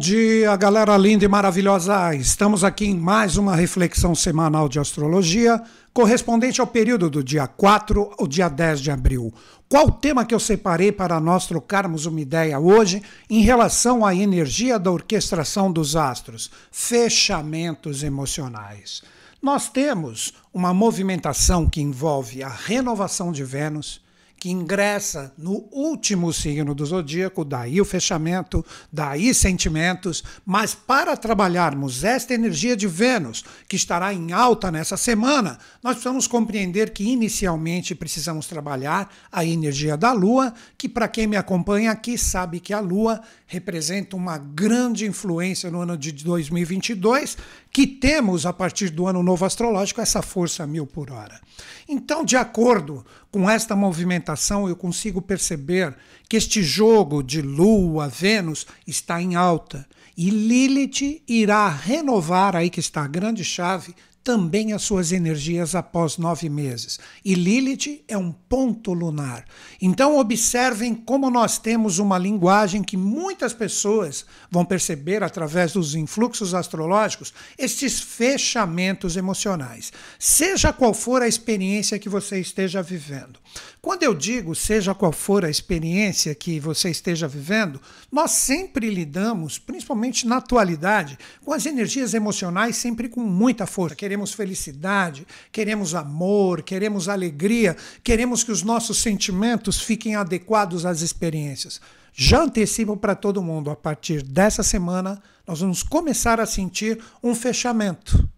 Dia, galera linda e maravilhosa. Estamos aqui em mais uma reflexão semanal de astrologia, correspondente ao período do dia 4 ao dia 10 de abril. Qual o tema que eu separei para nós trocarmos uma ideia hoje em relação à energia da orquestração dos astros? Fechamentos emocionais. Nós temos uma movimentação que envolve a renovação de Vênus que ingressa no último signo do zodíaco, daí o fechamento, daí sentimentos, mas para trabalharmos esta energia de Vênus, que estará em alta nessa semana, nós precisamos compreender que inicialmente precisamos trabalhar a energia da Lua, que para quem me acompanha aqui sabe que a Lua representa uma grande influência no ano de 2022, que temos a partir do ano novo astrológico essa força mil por hora. Então, de acordo com esta movimentação, eu consigo perceber que este jogo de Lua, Vênus está em alta. E Lilith irá renovar, aí que está a grande chave, também as suas energias após nove meses. E Lilith é um ponto lunar. Então, observem como nós temos uma linguagem que muitas pessoas vão perceber através dos influxos astrológicos, estes fechamentos emocionais. Seja qual for a experiência que você esteja vivendo. Quando eu digo seja qual for a experiência que você esteja vivendo, nós sempre lidamos, principalmente na atualidade, com as energias emocionais sempre com muita força. Queremos felicidade, queremos amor, queremos alegria, queremos que os nossos sentimentos fiquem adequados às experiências. Já antecipo para todo mundo, a partir dessa semana, nós vamos começar a sentir um fechamento.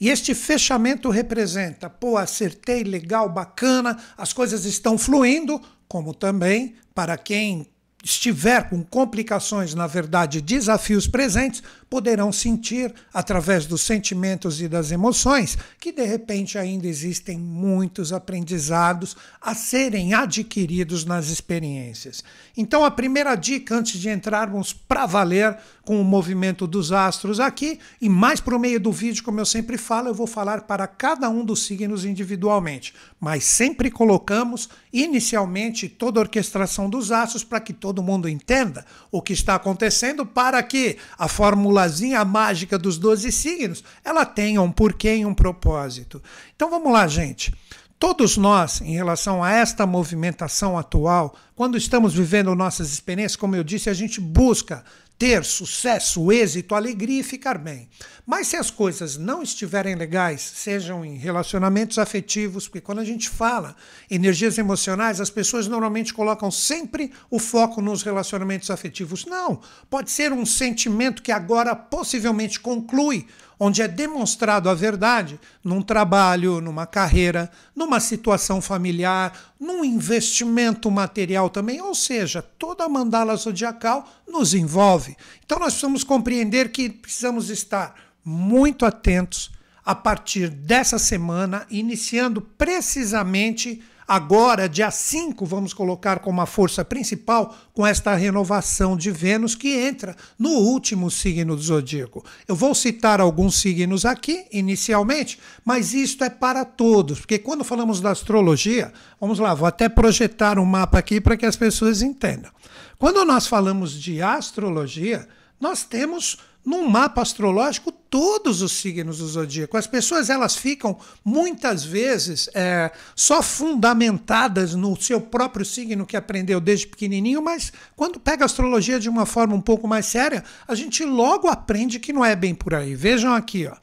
E este fechamento representa, pô, acertei, legal, bacana, as coisas estão fluindo, como também para quem estiver com complicações, na verdade, desafios presentes, poderão sentir, através dos sentimentos e das emoções, que de repente ainda existem muitos aprendizados a serem adquiridos nas experiências. Então, a primeira dica, antes de entrarmos para valer com o movimento dos astros aqui, e mais para o meio do vídeo, como eu sempre falo, eu vou falar para cada um dos signos individualmente, mas sempre colocamos inicialmente toda a orquestração dos astros para que todo mundo entenda o que está acontecendo, para que a fórmula formulazinha mágica dos 12 signos, ela tem um porquê e um propósito. Então vamos lá, gente. Todos nós, em relação a esta movimentação atual, quando estamos vivendo nossas experiências, como eu disse, a gente busca ter sucesso, êxito, alegria e ficar bem. Mas se as coisas não estiverem legais, sejam em relacionamentos afetivos, porque quando a gente fala energias emocionais, as pessoas normalmente colocam sempre o foco nos relacionamentos afetivos. Não, pode ser um sentimento que agora possivelmente conclui onde é demonstrado a verdade num trabalho, numa carreira, numa situação familiar, num investimento material também, ou seja, toda a mandala zodiacal nos envolve. Então nós precisamos compreender que precisamos estar muito atentos a partir dessa semana, iniciando precisamente Agora, dia 5, vamos colocar como a força principal com esta renovação de Vênus que entra no último signo do zodíaco. Eu vou citar alguns signos aqui inicialmente, mas isto é para todos, porque quando falamos da astrologia, vamos lá, vou até projetar um mapa aqui para que as pessoas entendam. Quando nós falamos de astrologia, nós temos num mapa astrológico todos os signos do zodíaco. As pessoas elas ficam muitas vezes é, só fundamentadas no seu próprio signo que aprendeu desde pequenininho, mas quando pega a astrologia de uma forma um pouco mais séria, a gente logo aprende que não é bem por aí. Vejam aqui, ó.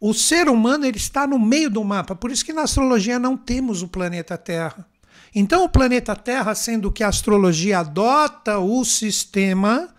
O ser humano ele está no meio do mapa, por isso que na astrologia não temos o planeta Terra. Então, o planeta Terra, sendo que a astrologia adota o sistema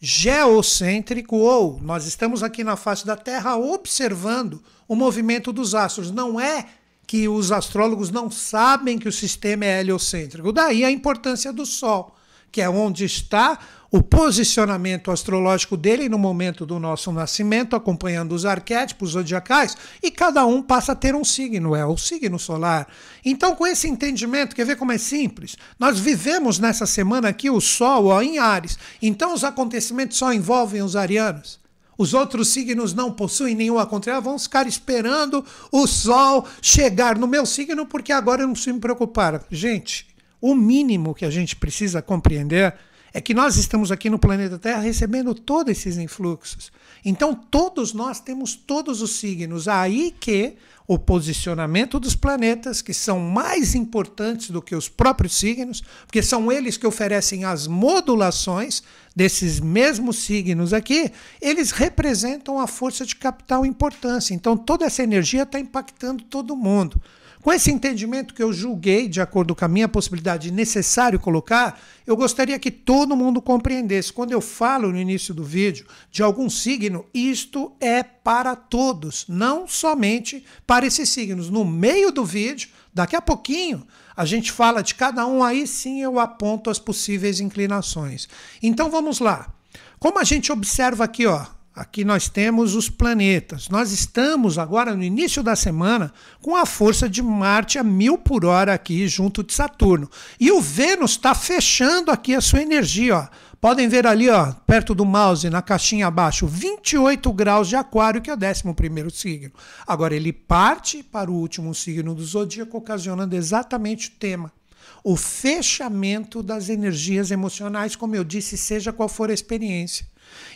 geocêntrico, ou nós estamos aqui na face da Terra observando o movimento dos astros. Não é que os astrólogos não sabem que o sistema é heliocêntrico. Daí a importância do Sol, que é onde está o posicionamento astrológico dele no momento do nosso nascimento, acompanhando os arquétipos zodiacais, e cada um passa a ter um signo, é o signo solar. Então, com esse entendimento, quer ver como é simples? Nós vivemos nessa semana aqui o Sol ó, em Ares, então os acontecimentos só envolvem os arianos. Os outros signos não possuem nenhum acontecimento, vão ficar esperando o Sol chegar no meu signo, porque agora eu não preciso me preocupar. Gente, o mínimo que a gente precisa compreender é que nós estamos aqui no planeta Terra recebendo todos esses influxos. Então, todos nós temos todos os signos. Aí que o posicionamento dos planetas, que são mais importantes do que os próprios signos, porque são eles que oferecem as modulações desses mesmos signos aqui, eles representam a força de capital importância. Então, toda essa energia está impactando todo mundo. Com esse entendimento que eu julguei, de acordo com a minha possibilidade necessário colocar, eu gostaria que todo mundo compreendesse. Quando eu falo no início do vídeo de algum signo, isto é para todos, não somente para esses signos. No meio do vídeo, daqui a pouquinho, a gente fala de cada um, aí sim eu aponto as possíveis inclinações. Então vamos lá. Como a gente observa aqui, ó, Aqui nós temos os planetas. Nós estamos agora no início da semana com a força de Marte a mil por hora aqui junto de Saturno. E o Vênus está fechando aqui a sua energia. Ó. Podem ver ali, ó, perto do mouse, na caixinha abaixo, 28 graus de aquário, que é o 11 signo. Agora ele parte para o último signo do zodíaco, ocasionando exatamente o tema o fechamento das energias emocionais, como eu disse, seja qual for a experiência.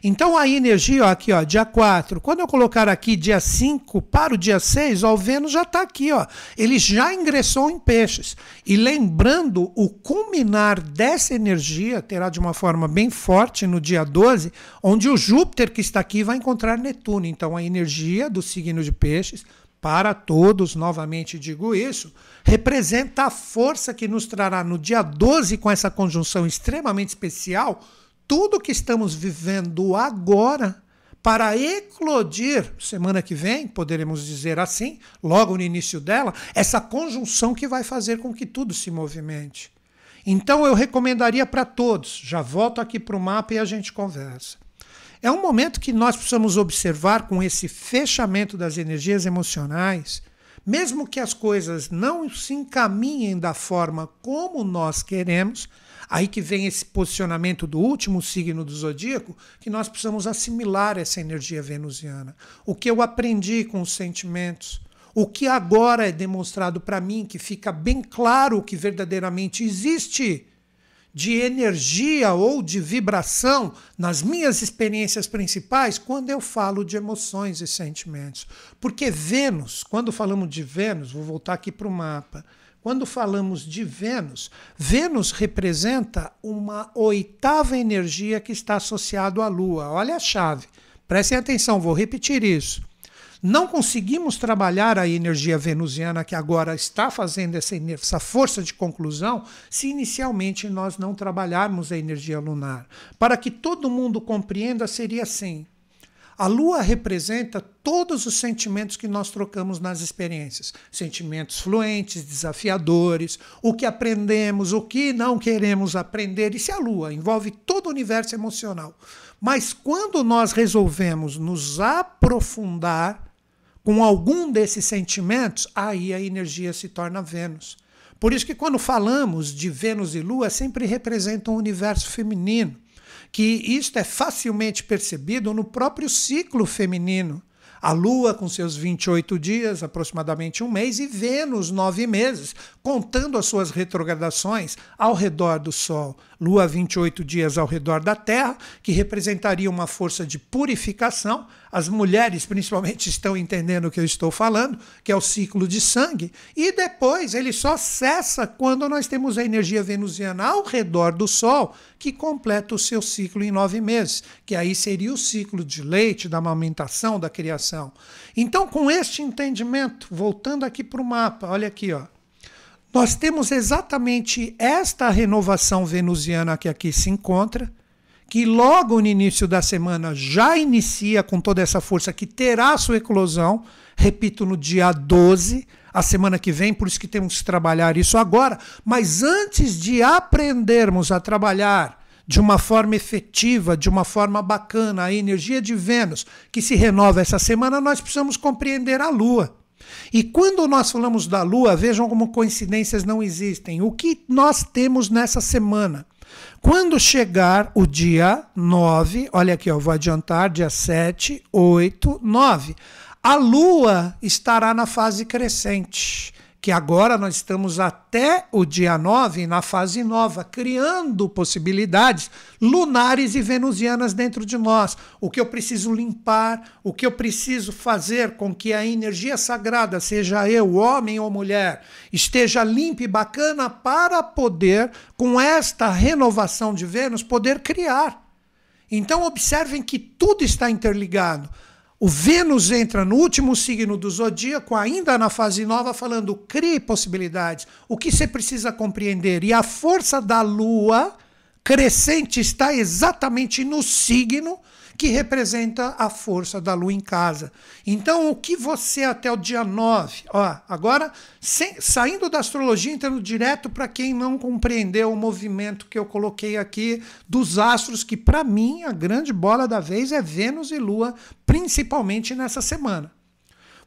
Então a energia, ó, aqui, ó, dia 4, quando eu colocar aqui dia 5 para o dia 6, ó, o Vênus já está aqui, ó. Ele já ingressou em peixes. E lembrando, o culminar dessa energia terá de uma forma bem forte no dia 12, onde o Júpiter que está aqui vai encontrar Netuno. Então a energia do signo de peixes para todos, novamente digo isso, representa a força que nos trará no dia 12, com essa conjunção extremamente especial, tudo que estamos vivendo agora para eclodir semana que vem, poderemos dizer assim, logo no início dela, essa conjunção que vai fazer com que tudo se movimente. Então eu recomendaria para todos, já volto aqui para o mapa e a gente conversa. É um momento que nós precisamos observar com esse fechamento das energias emocionais, mesmo que as coisas não se encaminhem da forma como nós queremos, Aí que vem esse posicionamento do último signo do zodíaco, que nós precisamos assimilar essa energia venusiana. O que eu aprendi com os sentimentos, o que agora é demonstrado para mim, que fica bem claro que verdadeiramente existe de energia ou de vibração nas minhas experiências principais quando eu falo de emoções e sentimentos. Porque Vênus, quando falamos de Vênus, vou voltar aqui para o mapa. Quando falamos de Vênus, Vênus representa uma oitava energia que está associada à Lua. Olha a chave. Prestem atenção, vou repetir isso. Não conseguimos trabalhar a energia venusiana que agora está fazendo essa, essa força de conclusão se inicialmente nós não trabalharmos a energia lunar. Para que todo mundo compreenda, seria assim: a lua representa todos os sentimentos que nós trocamos nas experiências. Sentimentos fluentes, desafiadores, o que aprendemos, o que não queremos aprender. Isso é a lua, envolve todo o universo emocional. Mas quando nós resolvemos nos aprofundar com algum desses sentimentos, aí a energia se torna Vênus. Por isso que quando falamos de Vênus e Lua, sempre representam o universo feminino que isto é facilmente percebido no próprio ciclo feminino. A Lua, com seus 28 dias, aproximadamente um mês, e Vênus, nove meses, contando as suas retrogradações ao redor do Sol. Lua, 28 dias ao redor da Terra, que representaria uma força de purificação. As mulheres, principalmente, estão entendendo o que eu estou falando, que é o ciclo de sangue. E depois ele só cessa quando nós temos a energia venusiana ao redor do Sol, que completa o seu ciclo em nove meses, que aí seria o ciclo de leite, da amamentação, da criação. Então, com este entendimento, voltando aqui para o mapa, olha aqui, ó. Nós temos exatamente esta renovação venusiana que aqui se encontra, que logo no início da semana já inicia com toda essa força que terá sua eclosão, repito, no dia 12, a semana que vem, por isso que temos que trabalhar isso agora, mas antes de aprendermos a trabalhar de uma forma efetiva, de uma forma bacana, a energia de Vênus que se renova essa semana, nós precisamos compreender a Lua. E quando nós falamos da Lua, vejam como coincidências não existem. O que nós temos nessa semana? Quando chegar o dia 9, olha aqui, eu vou adiantar, dia 7, 8, 9, a Lua estará na fase crescente que agora nós estamos até o dia 9 na fase nova, criando possibilidades lunares e venusianas dentro de nós. O que eu preciso limpar, o que eu preciso fazer com que a energia sagrada, seja eu, homem ou mulher, esteja limpa e bacana para poder, com esta renovação de Vênus, poder criar. Então observem que tudo está interligado. O Vênus entra no último signo do zodíaco, ainda na fase nova, falando crie possibilidades. O que você precisa compreender? E a força da Lua crescente está exatamente no signo que representa a força da lua em casa. Então, o que você até o dia 9, ó, agora sem, saindo da astrologia, entrando direto para quem não compreendeu o movimento que eu coloquei aqui dos astros, que para mim a grande bola da vez é Vênus e Lua, principalmente nessa semana.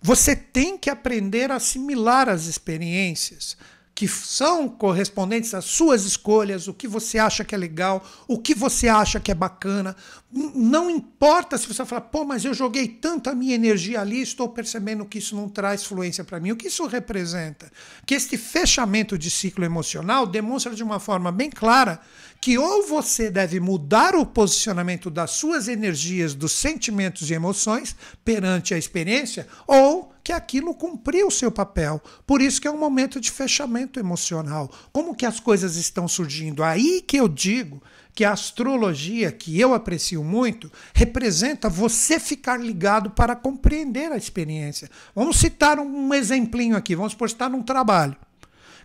Você tem que aprender a assimilar as experiências que são correspondentes às suas escolhas, o que você acha que é legal, o que você acha que é bacana. Não importa se você falar, pô, mas eu joguei tanta minha energia ali, estou percebendo que isso não traz fluência para mim. O que isso representa? Que este fechamento de ciclo emocional demonstra de uma forma bem clara que ou você deve mudar o posicionamento das suas energias, dos sentimentos e emoções perante a experiência, ou que aquilo cumpriu o seu papel. Por isso que é um momento de fechamento emocional. Como que as coisas estão surgindo? Aí que eu digo que a astrologia, que eu aprecio muito, representa você ficar ligado para compreender a experiência. Vamos citar um exemplinho aqui, vamos supor está num trabalho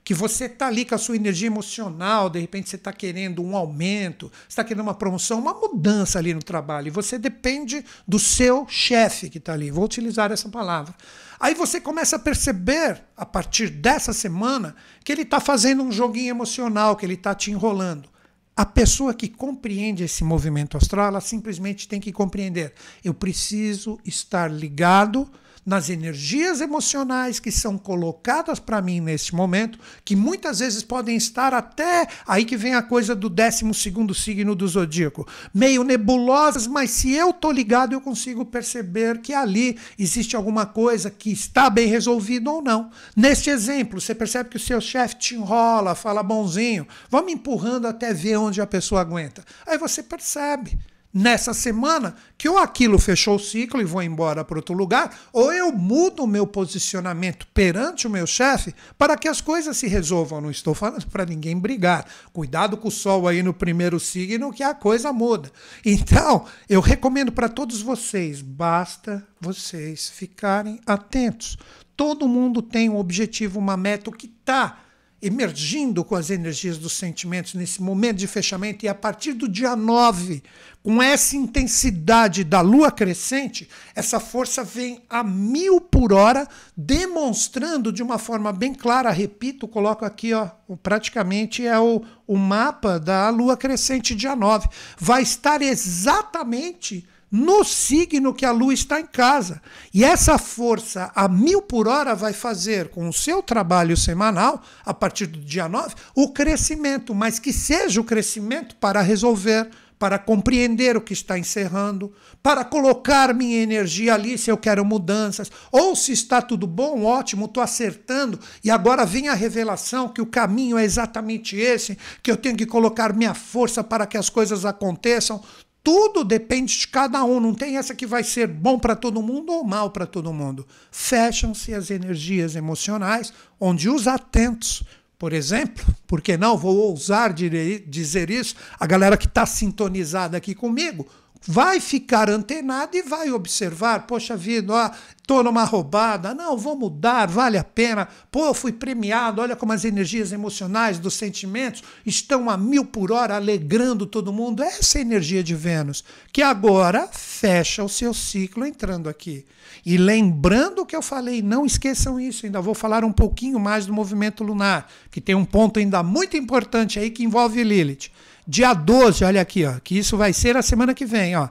que você está ali com a sua energia emocional, de repente você está querendo um aumento, está querendo uma promoção, uma mudança ali no trabalho, e você depende do seu chefe que está ali. Vou utilizar essa palavra. Aí você começa a perceber, a partir dessa semana, que ele está fazendo um joguinho emocional, que ele está te enrolando. A pessoa que compreende esse movimento astral, ela simplesmente tem que compreender: eu preciso estar ligado nas energias emocionais que são colocadas para mim neste momento, que muitas vezes podem estar até aí que vem a coisa do 12 signo do zodíaco, meio nebulosas, mas se eu tô ligado, eu consigo perceber que ali existe alguma coisa que está bem resolvida ou não. Neste exemplo, você percebe que o seu chefe te enrola, fala bonzinho, vamos empurrando até ver onde a pessoa aguenta. Aí você percebe nessa semana que ou aquilo fechou o ciclo e vou embora para outro lugar, ou eu mudo o meu posicionamento perante o meu chefe para que as coisas se resolvam. Não estou falando para ninguém brigar. Cuidado com o sol aí no primeiro signo que a coisa muda. Então, eu recomendo para todos vocês, basta vocês ficarem atentos. Todo mundo tem um objetivo, uma meta, o que está emergindo com as energias dos sentimentos nesse momento de fechamento, e a partir do dia 9, com essa intensidade da lua crescente, essa força vem a mil por hora, demonstrando de uma forma bem clara, repito, coloco aqui, ó, praticamente é o, o mapa da lua crescente dia 9. Vai estar exatamente no signo que a lua está em casa. E essa força a mil por hora vai fazer com o seu trabalho semanal, a partir do dia 9, o crescimento, mas que seja o crescimento para resolver, para compreender o que está encerrando, para colocar minha energia ali se eu quero mudanças, ou se está tudo bom, ótimo, estou acertando, e agora vem a revelação que o caminho é exatamente esse, que eu tenho que colocar minha força para que as coisas aconteçam. Tudo depende de cada um, não tem essa que vai ser bom para todo mundo ou mal para todo mundo. Fecham-se as energias emocionais, onde os atentos, por exemplo, porque não? Vou ousar dizer isso, a galera que está sintonizada aqui comigo, vai ficar antenado e vai observar, poxa vida, tô numa roubada, não, vou mudar, vale a pena, pô, fui premiado, olha como as energias emocionais dos sentimentos estão a mil por hora, alegrando todo mundo, essa é a energia de Vênus, que agora fecha o seu ciclo entrando aqui. E lembrando o que eu falei, não esqueçam isso, ainda vou falar um pouquinho mais do movimento lunar, que tem um ponto ainda muito importante aí que envolve Lilith. Dia 12, olha aqui, ó, que isso vai ser a semana que vem, ó.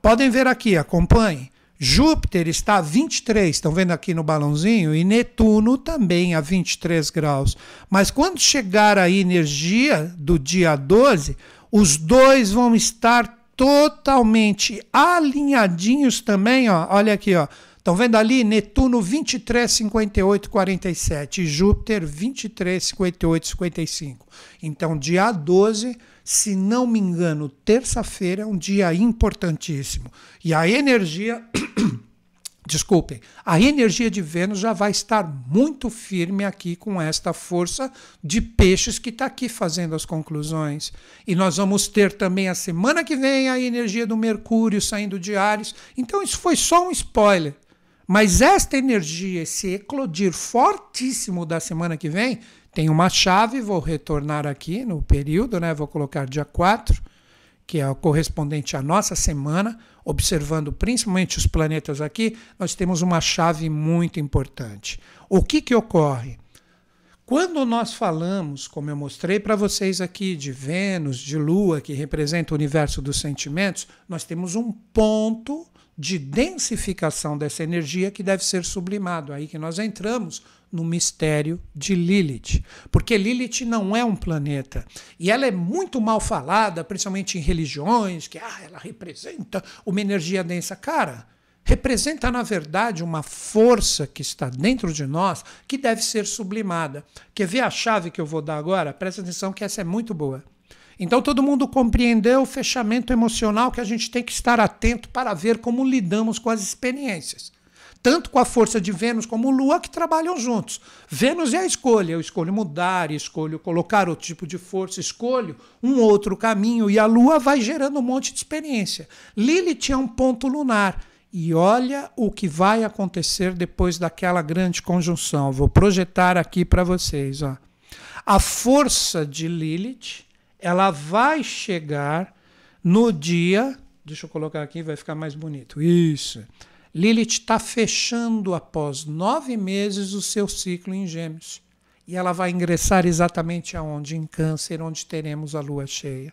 Podem ver aqui, acompanhem. Júpiter está a 23, estão vendo aqui no balãozinho, e Netuno também a 23 graus. Mas quando chegar a energia do dia 12, os dois vão estar totalmente alinhadinhos também, ó. Olha aqui, ó Estão vendo ali? Netuno 23, 58, 47. Júpiter 23, 58, 55. Então, dia 12, se não me engano, terça-feira é um dia importantíssimo. E a energia. Desculpem, a energia de Vênus já vai estar muito firme aqui com esta força de peixes que está aqui fazendo as conclusões. E nós vamos ter também a semana que vem a energia do Mercúrio saindo de Ares. Então, isso foi só um spoiler. Mas esta energia, esse eclodir fortíssimo da semana que vem, tem uma chave, vou retornar aqui no período, né? Vou colocar dia 4, que é o correspondente à nossa semana, observando principalmente os planetas aqui, nós temos uma chave muito importante. O que, que ocorre? Quando nós falamos, como eu mostrei para vocês aqui, de Vênus, de Lua, que representa o universo dos sentimentos, nós temos um ponto de densificação dessa energia que deve ser sublimado. Aí que nós entramos no mistério de Lilith. Porque Lilith não é um planeta. E ela é muito mal falada, principalmente em religiões, que ah, ela representa uma energia densa. Cara, representa, na verdade, uma força que está dentro de nós que deve ser sublimada. Quer ver a chave que eu vou dar agora? Presta atenção que essa é muito boa. Então todo mundo compreendeu o fechamento emocional que a gente tem que estar atento para ver como lidamos com as experiências tanto com a força de Vênus como Lua, que trabalham juntos. Vênus é a escolha, eu escolho mudar, escolho colocar outro tipo de força, escolho um outro caminho, e a Lua vai gerando um monte de experiência. Lilith é um ponto lunar. E olha o que vai acontecer depois daquela grande conjunção. Vou projetar aqui para vocês. Ó. A força de Lilith ela vai chegar no dia. Deixa eu colocar aqui, vai ficar mais bonito. Isso. Lilith está fechando após nove meses o seu ciclo em Gêmeos. E ela vai ingressar exatamente aonde? Em Câncer, onde teremos a lua cheia.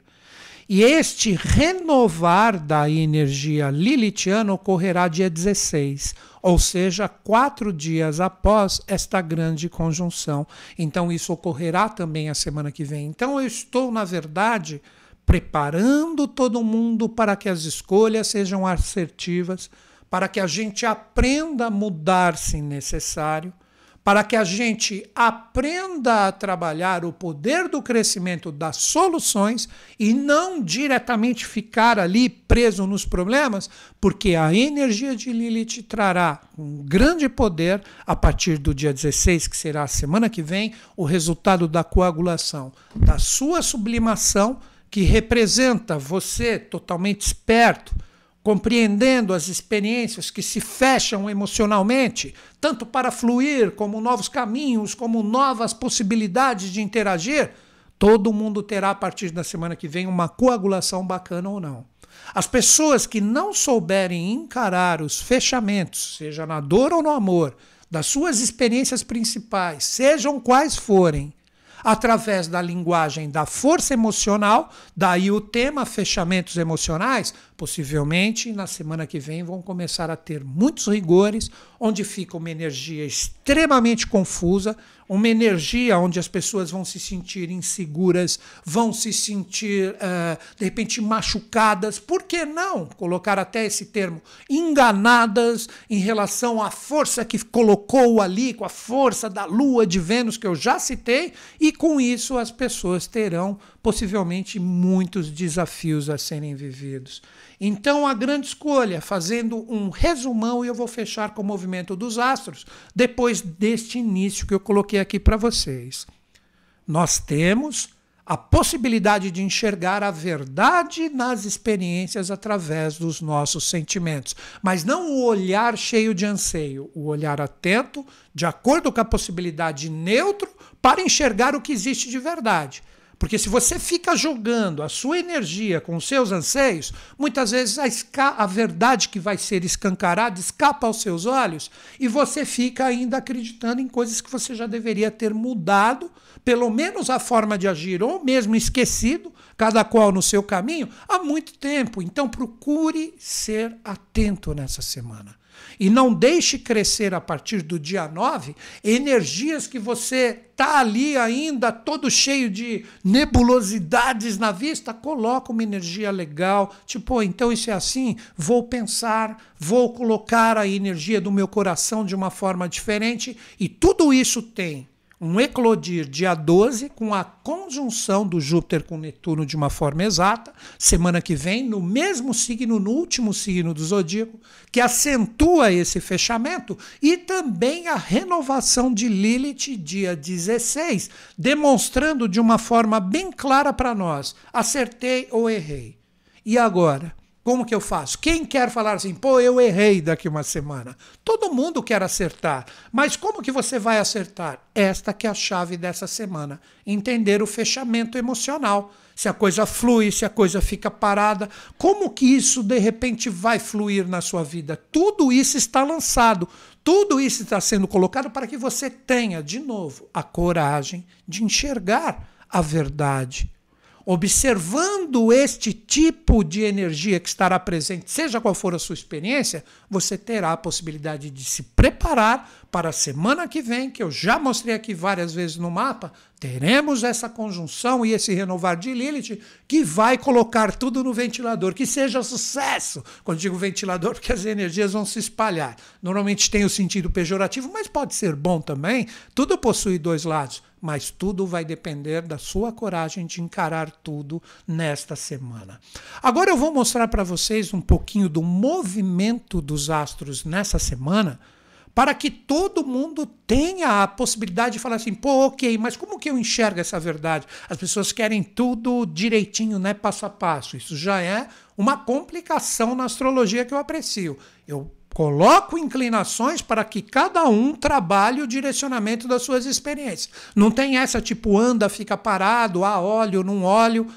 E este renovar da energia lilithiana ocorrerá dia 16, ou seja, quatro dias após esta grande conjunção. Então, isso ocorrerá também a semana que vem. Então, eu estou, na verdade, preparando todo mundo para que as escolhas sejam assertivas para que a gente aprenda a mudar se necessário, para que a gente aprenda a trabalhar o poder do crescimento das soluções e não diretamente ficar ali preso nos problemas, porque a energia de Lilith trará um grande poder a partir do dia 16, que será a semana que vem, o resultado da coagulação, da sua sublimação, que representa você totalmente esperto compreendendo as experiências que se fecham emocionalmente, tanto para fluir, como novos caminhos, como novas possibilidades de interagir, todo mundo terá a partir da semana que vem uma coagulação bacana ou não. As pessoas que não souberem encarar os fechamentos, seja na dor ou no amor, das suas experiências principais, sejam quais forem, através da linguagem da força emocional, daí o tema fechamentos emocionais, possivelmente na semana que vem vão começar a ter muitos rigores, onde fica uma energia extremamente confusa, uma energia onde as pessoas vão se sentir inseguras, vão se sentir, uh, de repente, machucadas. Por que não colocar até esse termo? Enganadas em relação à força que colocou ali, com a força da Lua de Vênus, que eu já citei, e com isso as pessoas terão possivelmente muitos desafios a serem vividos. Então, a grande escolha, fazendo um resumão, e eu vou fechar com o movimento dos astros, depois deste início que eu coloquei aqui para vocês. Nós temos a possibilidade de enxergar a verdade nas experiências através dos nossos sentimentos, mas não o olhar cheio de anseio, o olhar atento, de acordo com a possibilidade neutro, para enxergar o que existe de verdade. Porque se você fica jogando a sua energia com os seus anseios, muitas vezes a, a, verdade que vai ser escancarada escapa aos seus olhos e você fica ainda acreditando em coisas que você já deveria ter mudado, pelo menos a forma de agir, ou mesmo esquecido, cada qual no seu caminho, há muito tempo. Então procure ser atento nessa semana. E não deixe crescer a partir do dia 9 energias que você está ali ainda todo cheio de nebulosidades na vista, coloca uma energia legal. Tipo, então isso é assim, vou pensar, vou colocar a energia do meu coração de uma forma diferente e tudo isso tem um eclodir dia 12, com a conjunção do Júpiter com Netuno de uma forma exata, semana que vem, no mesmo signo, no último signo do zodíaco, que acentua esse fechamento, e também a renovação de Lilith, dia 16, demonstrando de uma forma bem clara para nós: acertei ou errei. E agora? Como que eu faço? Quem quer falar assim, pô, eu errei daqui uma semana? Todo mundo quer acertar, mas como que você vai acertar? Esta que é a chave dessa semana, entender o fechamento emocional. Se a coisa flui, se a coisa fica parada, como que isso de repente vai fluir na sua vida? Tudo isso está lançado, tudo isso está sendo colocado para que você tenha, de novo, a coragem de enxergar a verdade observando este tipo de energia que estará presente, seja qual for a sua experiência, você terá a possibilidade de se preparar para a semana que vem, que eu já mostrei aqui várias vezes no mapa, teremos essa conjunção e esse renovar de Lilith que vai colocar tudo no ventilador, que seja sucesso. Quando digo ventilador, porque as energias vão se espalhar. Normalmente tem o sentido pejorativo, mas pode ser bom também. Tudo possui dois lados mas tudo vai depender da sua coragem de encarar tudo nesta semana. Agora eu vou mostrar para vocês um pouquinho do movimento dos astros nessa semana, para que todo mundo tenha a possibilidade de falar assim, pô, ok, mas como que eu enxergo essa verdade? As pessoas querem tudo direitinho, né, passo a passo. Isso já é uma complicação na astrologia que eu aprecio. Eu Coloco inclinações para que cada um trabalhe o direcionamento das suas experiências. Não tem essa tipo anda, fica parado, ah, óleo, não óleo.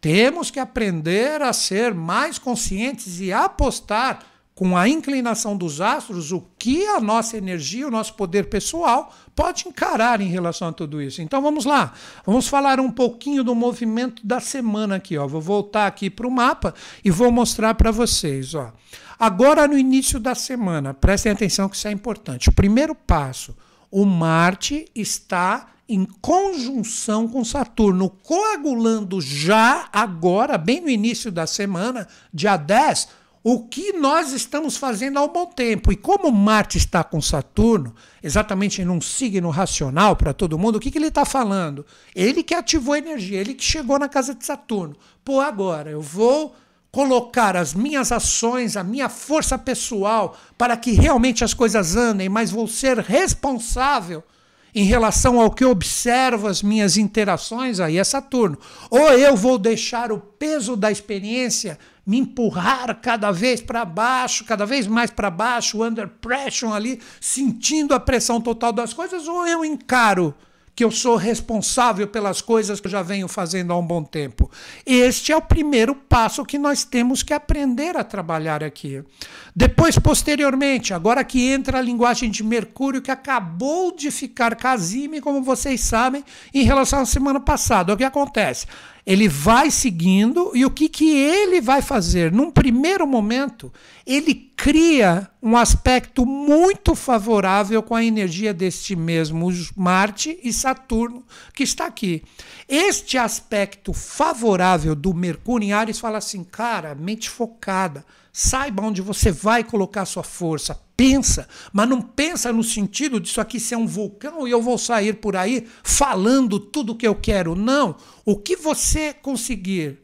Temos que aprender a ser mais conscientes e apostar com a inclinação dos astros o que a nossa energia, o nosso poder pessoal pode encarar em relação a tudo isso. Então vamos lá, vamos falar um pouquinho do movimento da semana aqui. Ó. Vou voltar aqui para o mapa e vou mostrar para vocês. Ó. Agora, no início da semana, prestem atenção que isso é importante. O primeiro passo: o Marte está em conjunção com Saturno, coagulando já agora, bem no início da semana, dia 10, o que nós estamos fazendo há bom tempo. E como Marte está com Saturno, exatamente em um signo racional para todo mundo, o que, que ele está falando? Ele que ativou a energia, ele que chegou na casa de Saturno. Pô, agora eu vou colocar as minhas ações, a minha força pessoal para que realmente as coisas andem, mas vou ser responsável em relação ao que observo as minhas interações, aí é Saturno. Ou eu vou deixar o peso da experiência me empurrar cada vez para baixo, cada vez mais para baixo, under pressure ali, sentindo a pressão total das coisas, ou eu encaro que eu sou responsável pelas coisas que eu já venho fazendo há um bom tempo. Este é o primeiro passo que nós temos que aprender a trabalhar aqui. Depois, posteriormente, agora que entra a linguagem de Mercúrio, que acabou de ficar casime, como vocês sabem, em relação à semana passada. O que acontece? Ele vai seguindo e o que, que ele vai fazer? Num primeiro momento, ele cria um aspecto muito favorável com a energia deste mesmo Marte e Saturno que está aqui. Este aspecto favorável do Mercúrio em Ares fala assim, cara, mente focada, saiba onde você vai colocar sua força, pensa, mas não pensa no sentido disso aqui ser um vulcão e eu vou sair por aí falando tudo o que eu quero. Não. O que você conseguir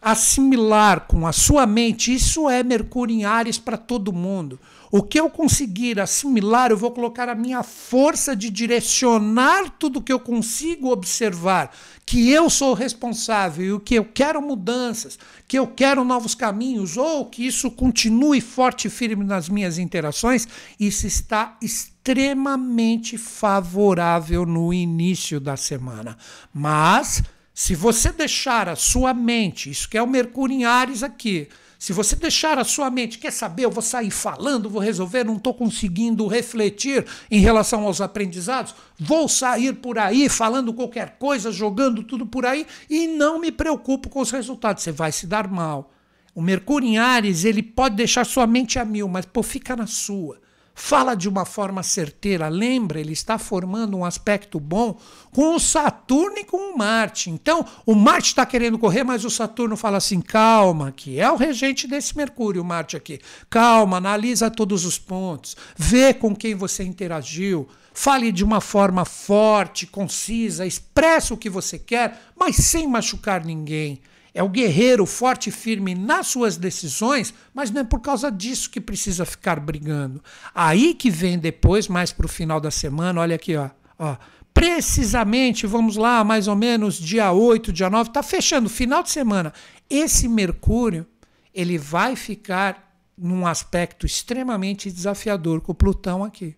assimilar com a sua mente, isso é Mercúrio em Ares para todo mundo. O que eu conseguir assimilar, eu vou colocar a minha força de direcionar tudo que eu consigo observar, que eu sou responsável e que eu quero mudanças, que eu quero novos caminhos, ou que isso continue forte e firme nas minhas interações, isso está extremamente favorável no início da semana. Mas se você deixar a sua mente, isso que é o Mercúrio em Ares aqui, se você deixar a sua mente, quer saber, eu vou sair falando, vou resolver, não estou conseguindo refletir em relação aos aprendizados, vou sair por aí falando qualquer coisa, jogando tudo por aí e não me preocupo com os resultados. Você vai se dar mal. O Mercúrio em Ares, ele pode deixar sua mente a mil, mas pô, fica na sua. Fala de uma forma certeira. Lembra, ele está formando um aspecto bom com o Saturno e com o Marte. Então, o Marte está querendo correr, mas o Saturno fala assim: calma, que é o regente desse Mercúrio, o Marte aqui. Calma, analisa todos os pontos, vê com quem você interagiu. Fale de uma forma forte, concisa, expressa o que você quer, mas sem machucar ninguém. É o guerreiro forte e firme nas suas decisões, mas não é por causa disso que precisa ficar brigando. Aí que vem depois, mais para o final da semana, olha aqui, ó, ó. Precisamente, vamos lá, mais ou menos dia 8, dia 9, está fechando, final de semana. Esse Mercúrio, ele vai ficar num aspecto extremamente desafiador com o Plutão aqui.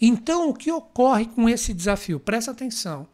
Então, o que ocorre com esse desafio? Presta atenção.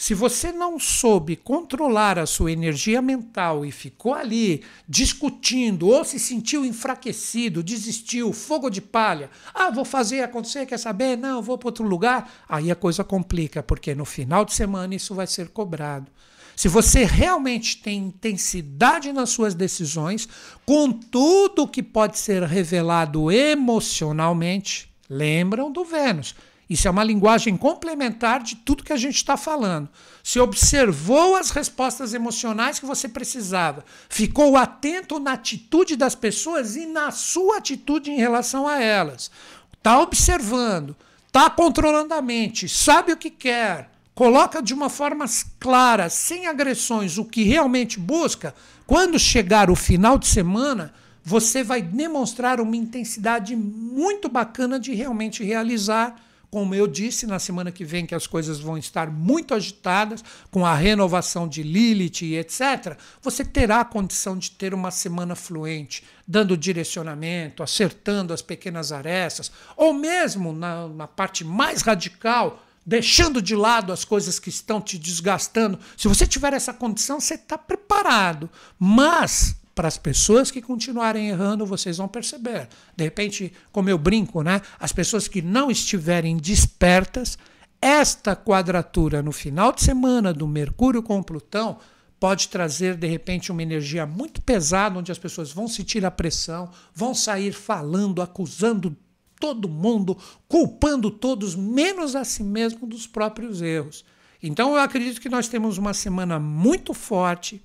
Se você não soube controlar a sua energia mental e ficou ali discutindo ou se sentiu enfraquecido, desistiu, fogo de palha, ah, vou fazer acontecer, quer saber? Não, vou para outro lugar, aí a coisa complica, porque no final de semana isso vai ser cobrado. Se você realmente tem intensidade nas suas decisões, com tudo que pode ser revelado emocionalmente, lembram do Vênus isso é uma linguagem complementar de tudo que a gente está falando. Se observou as respostas emocionais que você precisava, ficou atento na atitude das pessoas e na sua atitude em relação a elas. Está observando, está controlando a mente, sabe o que quer, coloca de uma forma clara, sem agressões, o que realmente busca. Quando chegar o final de semana, você vai demonstrar uma intensidade muito bacana de realmente realizar como eu disse, na semana que vem que as coisas vão estar muito agitadas, com a renovação de Lilith e etc., você terá a condição de ter uma semana fluente, dando direcionamento, acertando as pequenas arestas, ou mesmo na, na parte mais radical, deixando de lado as coisas que estão te desgastando. Se você tiver essa condição, você está preparado. Mas para as pessoas que continuarem errando, vocês vão perceber. De repente, como eu brinco, né? As pessoas que não estiverem despertas, esta quadratura no final de semana do Mercúrio com Plutão pode trazer de repente uma energia muito pesada, onde as pessoas vão sentir a pressão, vão sair falando, acusando todo mundo, culpando todos, menos a si mesmo dos próprios erros. Então eu acredito que nós temos uma semana muito forte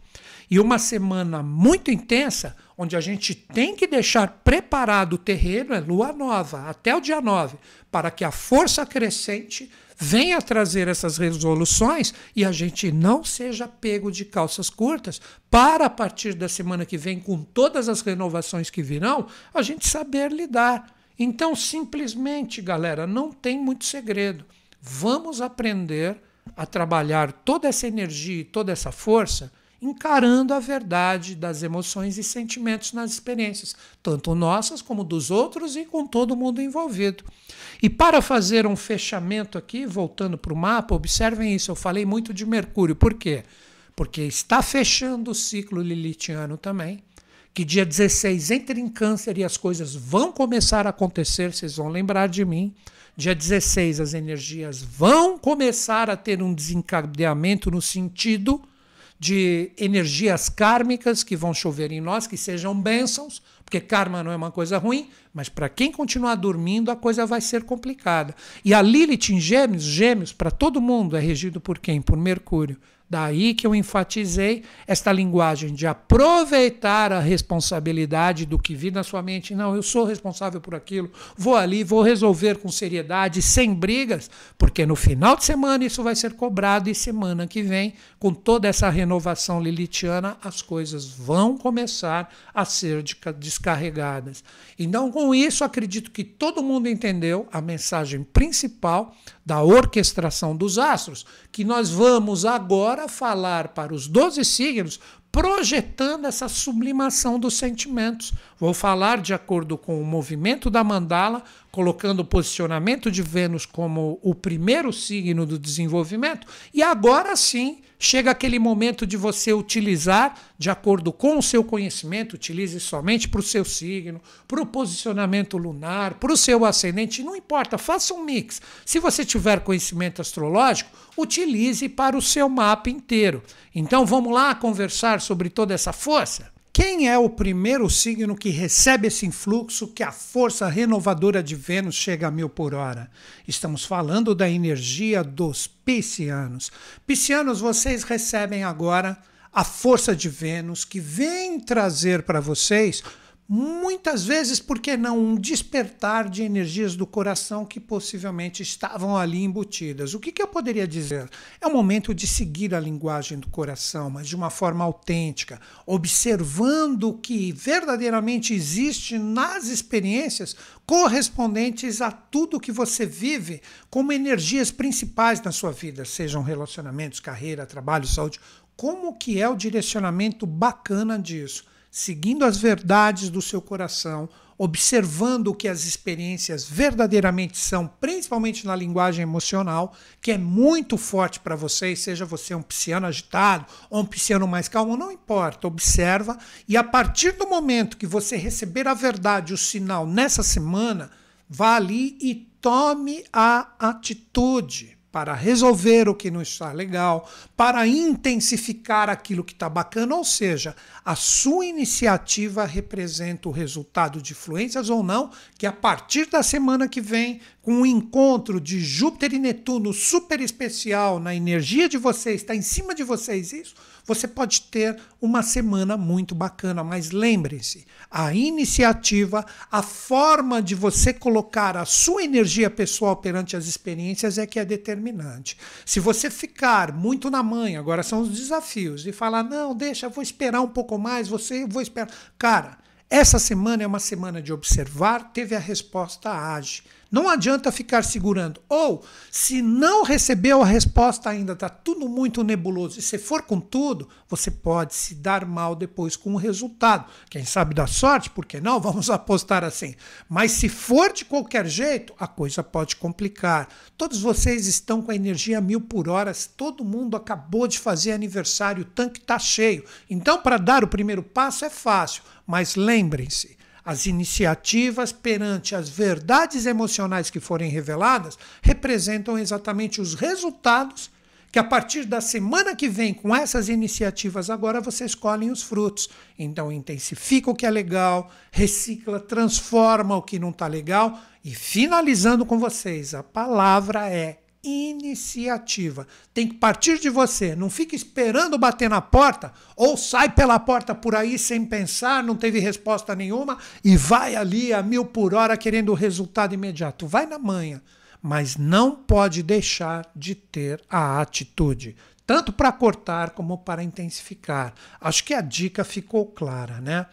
e uma semana muito intensa, onde a gente tem que deixar preparado o terreno, é lua nova, até o dia 9, para que a força crescente venha trazer essas resoluções e a gente não seja pego de calças curtas, para a partir da semana que vem, com todas as renovações que virão, a gente saber lidar. Então, simplesmente, galera, não tem muito segredo. Vamos aprender a trabalhar toda essa energia e toda essa força encarando a verdade das emoções e sentimentos nas experiências, tanto nossas como dos outros e com todo mundo envolvido. E para fazer um fechamento aqui, voltando para o mapa, observem isso, eu falei muito de Mercúrio, por quê? Porque está fechando o ciclo lilitiano também, que dia 16 entra em câncer e as coisas vão começar a acontecer, vocês vão lembrar de mim. Dia 16, as energias vão começar a ter um desencadeamento no sentido de energias kármicas que vão chover em nós, que sejam bênçãos, porque karma não é uma coisa ruim, mas para quem continuar dormindo, a coisa vai ser complicada. E a Lilith em Gêmeos, Gêmeos, para todo mundo, é regido por quem? Por Mercúrio. Daí que eu enfatizei esta linguagem de aproveitar a responsabilidade do que vi na sua mente. Não, eu sou responsável por aquilo, vou ali, vou resolver com seriedade, sem brigas, porque no final de semana isso vai ser cobrado e semana que vem, com toda essa renovação lilitiana, as coisas vão começar a ser descarregadas. Então, com isso, acredito que todo mundo entendeu a mensagem principal da orquestração dos astros, que nós vamos agora falar para os 12 signos projetando essa sublimação dos sentimentos. Vou falar de acordo com o movimento da mandala, colocando o posicionamento de Vênus como o primeiro signo do desenvolvimento, e agora sim chega aquele momento de você utilizar de acordo com o seu conhecimento, utilize somente para o seu signo, para o posicionamento lunar, para o seu ascendente, não importa, faça um mix. Se você tiver conhecimento astrológico, utilize para o seu mapa inteiro. Então vamos lá conversar sobre toda essa força? Quem é o primeiro signo que recebe esse influxo que a força renovadora de Vênus chega a mil por hora? Estamos falando da energia dos piscianos. Piscianos, vocês recebem agora a força de Vênus que vem trazer para vocês Muitas vezes, por que não, um despertar de energias do coração que possivelmente estavam ali embutidas. O que, que eu poderia dizer? É o momento de seguir a linguagem do coração, mas de uma forma autêntica, observando o que verdadeiramente existe nas experiências correspondentes a tudo que você vive como energias principais na sua vida, sejam relacionamentos, carreira, trabalho, saúde. Como que é o direcionamento bacana disso? Seguindo as verdades do seu coração, observando o que as experiências verdadeiramente são, principalmente na linguagem emocional, que é muito forte para vocês, seja você um pisciano agitado ou um pisciano mais calmo, não importa, observa e a partir do momento que você receber a verdade, o sinal nessa semana, vá ali e tome a atitude para resolver o que não está legal, para intensificar aquilo que está bacana, ou seja, a sua iniciativa representa o resultado de influências ou não, que a partir da semana que vem, com o encontro de Júpiter e Netuno super especial na energia de vocês, está em cima de vocês isso, você pode ter uma semana muito bacana. Mas lembre-se, a iniciativa, a forma de você colocar a sua energia pessoal perante as experiências é que é determinante. Se você ficar muito na manha, agora são os desafios, e falar, não, deixa, vou esperar um pouco mais, você, vou esperar. Cara, essa semana é uma semana de observar, teve a resposta, age. Não adianta ficar segurando. Ou, se não recebeu a resposta ainda, está tudo muito nebuloso, e se for com tudo, você pode se dar mal depois com o resultado. Quem sabe da sorte, por que não? Vamos apostar assim. Mas se for de qualquer jeito, a coisa pode complicar. Todos vocês estão com a energia mil por hora, todo mundo acabou de fazer aniversário, o tanque está cheio. Então, para dar o primeiro passo é fácil, mas lembrem-se as iniciativas perante as verdades emocionais que forem reveladas representam exatamente os resultados que a partir da semana que vem, com essas iniciativas, agora vocês colhem os frutos. Então, intensifica o que é legal, recicla, transforma o que não está legal. E finalizando com vocês, a palavra é iniciativa. Tem que partir de você. Não fique esperando bater na porta ou sai pela porta por aí sem pensar, não teve resposta nenhuma e vai ali a mil por hora querendo o resultado imediato. Vai na manhã, mas não pode deixar de ter a atitude tanto para cortar como para intensificar. Acho que a dica ficou clara, né?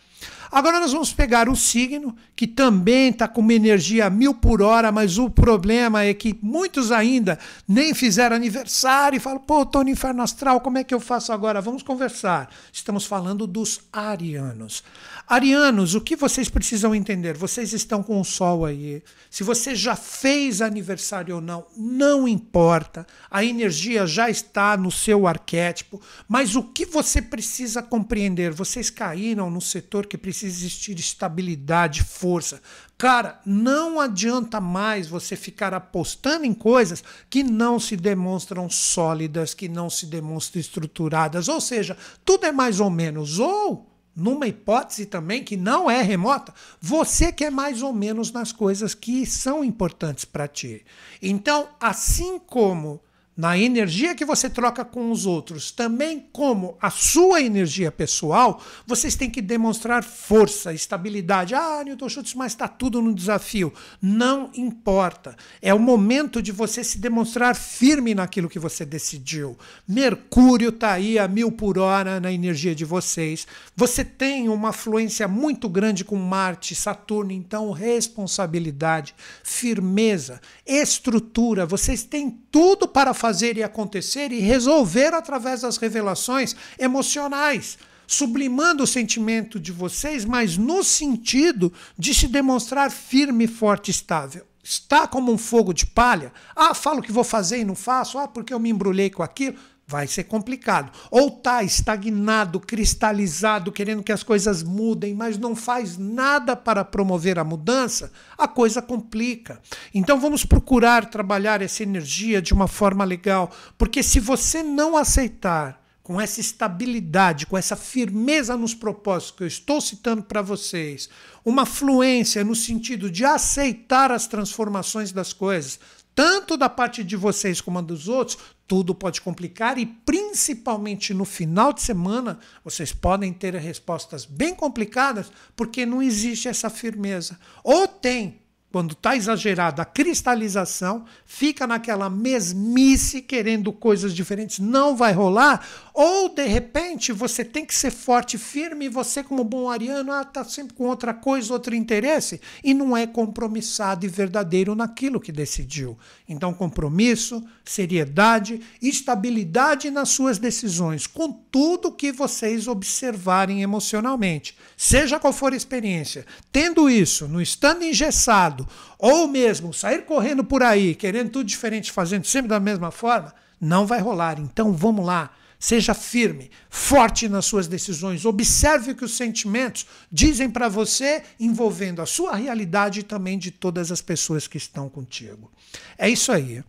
Agora nós vamos pegar o signo, que também está com uma energia mil por hora, mas o problema é que muitos ainda nem fizeram aniversário e falam, pô, estou no inferno astral, como é que eu faço agora? Vamos conversar. Estamos falando dos arianos. Arianos, o que vocês precisam entender? Vocês estão com o sol aí. Se você já fez aniversário ou não, não importa. A energia já está no seu arquétipo. Mas o que você precisa compreender? Vocês caíram no setor que precisa existir estabilidade, força. Cara, não adianta mais você ficar apostando em coisas que não se demonstram sólidas, que não se demonstram estruturadas. Ou seja, tudo é mais ou menos. Ou numa hipótese também que não é remota, você quer mais ou menos nas coisas que são importantes para ti. Então, assim como na energia que você troca com os outros, também como a sua energia pessoal, vocês têm que demonstrar força, estabilidade. Ah, Newton Schultz, mas está tudo no desafio. Não importa. É o momento de você se demonstrar firme naquilo que você decidiu. Mercúrio está aí a mil por hora na energia de vocês. Você tem uma fluência muito grande com Marte, Saturno, então responsabilidade, firmeza, estrutura. Vocês têm tudo para fazer e acontecer e resolver através das revelações emocionais, sublimando o sentimento de vocês, mas no sentido de se demonstrar firme, forte e estável. Está como um fogo de palha. Ah, falo que vou fazer e não faço. Ah, porque eu me embrulhei com aquilo vai ser complicado. Ou está estagnado, cristalizado, querendo que as coisas mudem, mas não faz nada para promover a mudança, a coisa complica. Então vamos procurar trabalhar essa energia de uma forma legal, porque se você não aceitar com essa estabilidade, com essa firmeza nos propósitos que eu estou citando para vocês, uma fluência no sentido de aceitar as transformações das coisas, tanto da parte de vocês como dos outros, tudo pode complicar e principalmente no final de semana vocês podem ter respostas bem complicadas porque não existe essa firmeza. Ou tem quando está exagerada a cristalização, fica naquela mesmice querendo coisas diferentes, não vai rolar, ou de repente você tem que ser forte, firme, e você, como bom ariano, está ah, sempre com outra coisa, outro interesse, e não é compromissado e verdadeiro naquilo que decidiu. Então, compromisso, seriedade, estabilidade nas suas decisões, com tudo que vocês observarem emocionalmente, seja qual for a experiência. Tendo isso, não estando engessado, ou mesmo sair correndo por aí, querendo tudo diferente, fazendo sempre da mesma forma, não vai rolar. Então vamos lá. Seja firme, forte nas suas decisões. Observe o que os sentimentos dizem para você, envolvendo a sua realidade e também de todas as pessoas que estão contigo. É isso aí.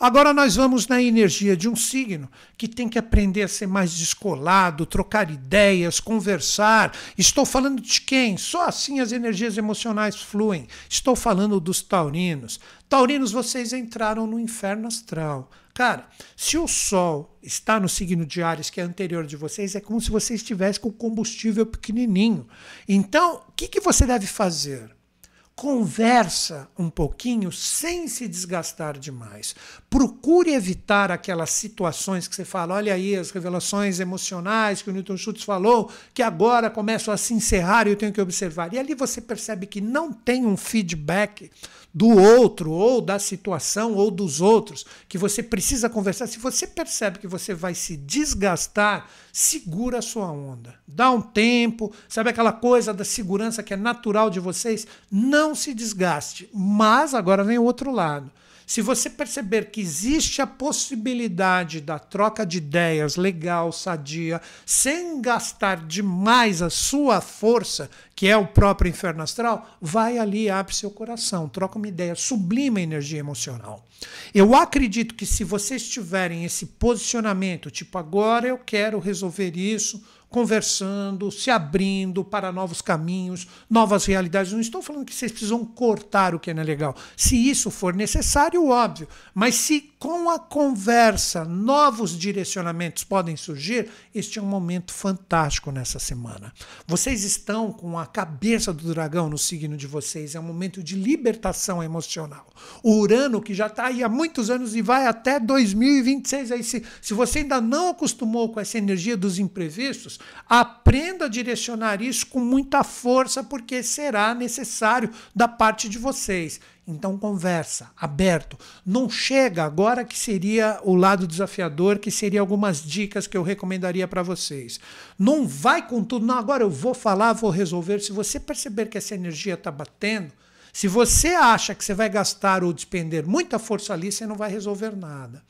Agora nós vamos na energia de um signo que tem que aprender a ser mais descolado, trocar ideias, conversar. Estou falando de quem? Só assim as energias emocionais fluem. Estou falando dos taurinos. Taurinos, vocês entraram no inferno astral. Cara, se o Sol está no signo de Ares, que é anterior de vocês, é como se você estivesse com combustível pequenininho. Então, o que, que você deve fazer? Conversa um pouquinho sem se desgastar demais. Procure evitar aquelas situações que você fala, olha aí as revelações emocionais que o Newton Schultz falou, que agora começam a se encerrar e eu tenho que observar. E ali você percebe que não tem um feedback do outro, ou da situação, ou dos outros, que você precisa conversar. Se você percebe que você vai se desgastar, segura a sua onda. Dá um tempo, sabe aquela coisa da segurança que é natural de vocês? Não se desgaste. Mas agora vem o outro lado. Se você perceber que existe a possibilidade da troca de ideias legal, sadia, sem gastar demais a sua força, que é o próprio inferno astral, vai ali, abre seu coração, troca uma ideia, sublima a energia emocional. Eu acredito que se vocês tiverem esse posicionamento, tipo, agora eu quero resolver isso conversando, se abrindo para novos caminhos, novas realidades. Não estou falando que vocês precisam cortar o que não é legal. Se isso for necessário, óbvio. Mas se com a conversa novos direcionamentos podem surgir, este é um momento fantástico nessa semana. Vocês estão com a cabeça do dragão no signo de vocês, é um momento de libertação emocional. O Urano, que já está aí há muitos anos e vai até 2026, aí se, se você ainda não acostumou com essa energia dos imprevistos, aprenda a direcionar isso com muita força, porque será necessário da parte de vocês. Então conversa, aberto. Não chega agora que seria o lado desafiador, que seria algumas dicas que eu recomendaria para vocês. Não vai com tudo, não, agora eu vou falar, vou resolver. Se você perceber que essa energia está batendo, se você acha que você vai gastar ou despender muita força ali, você não vai resolver nada.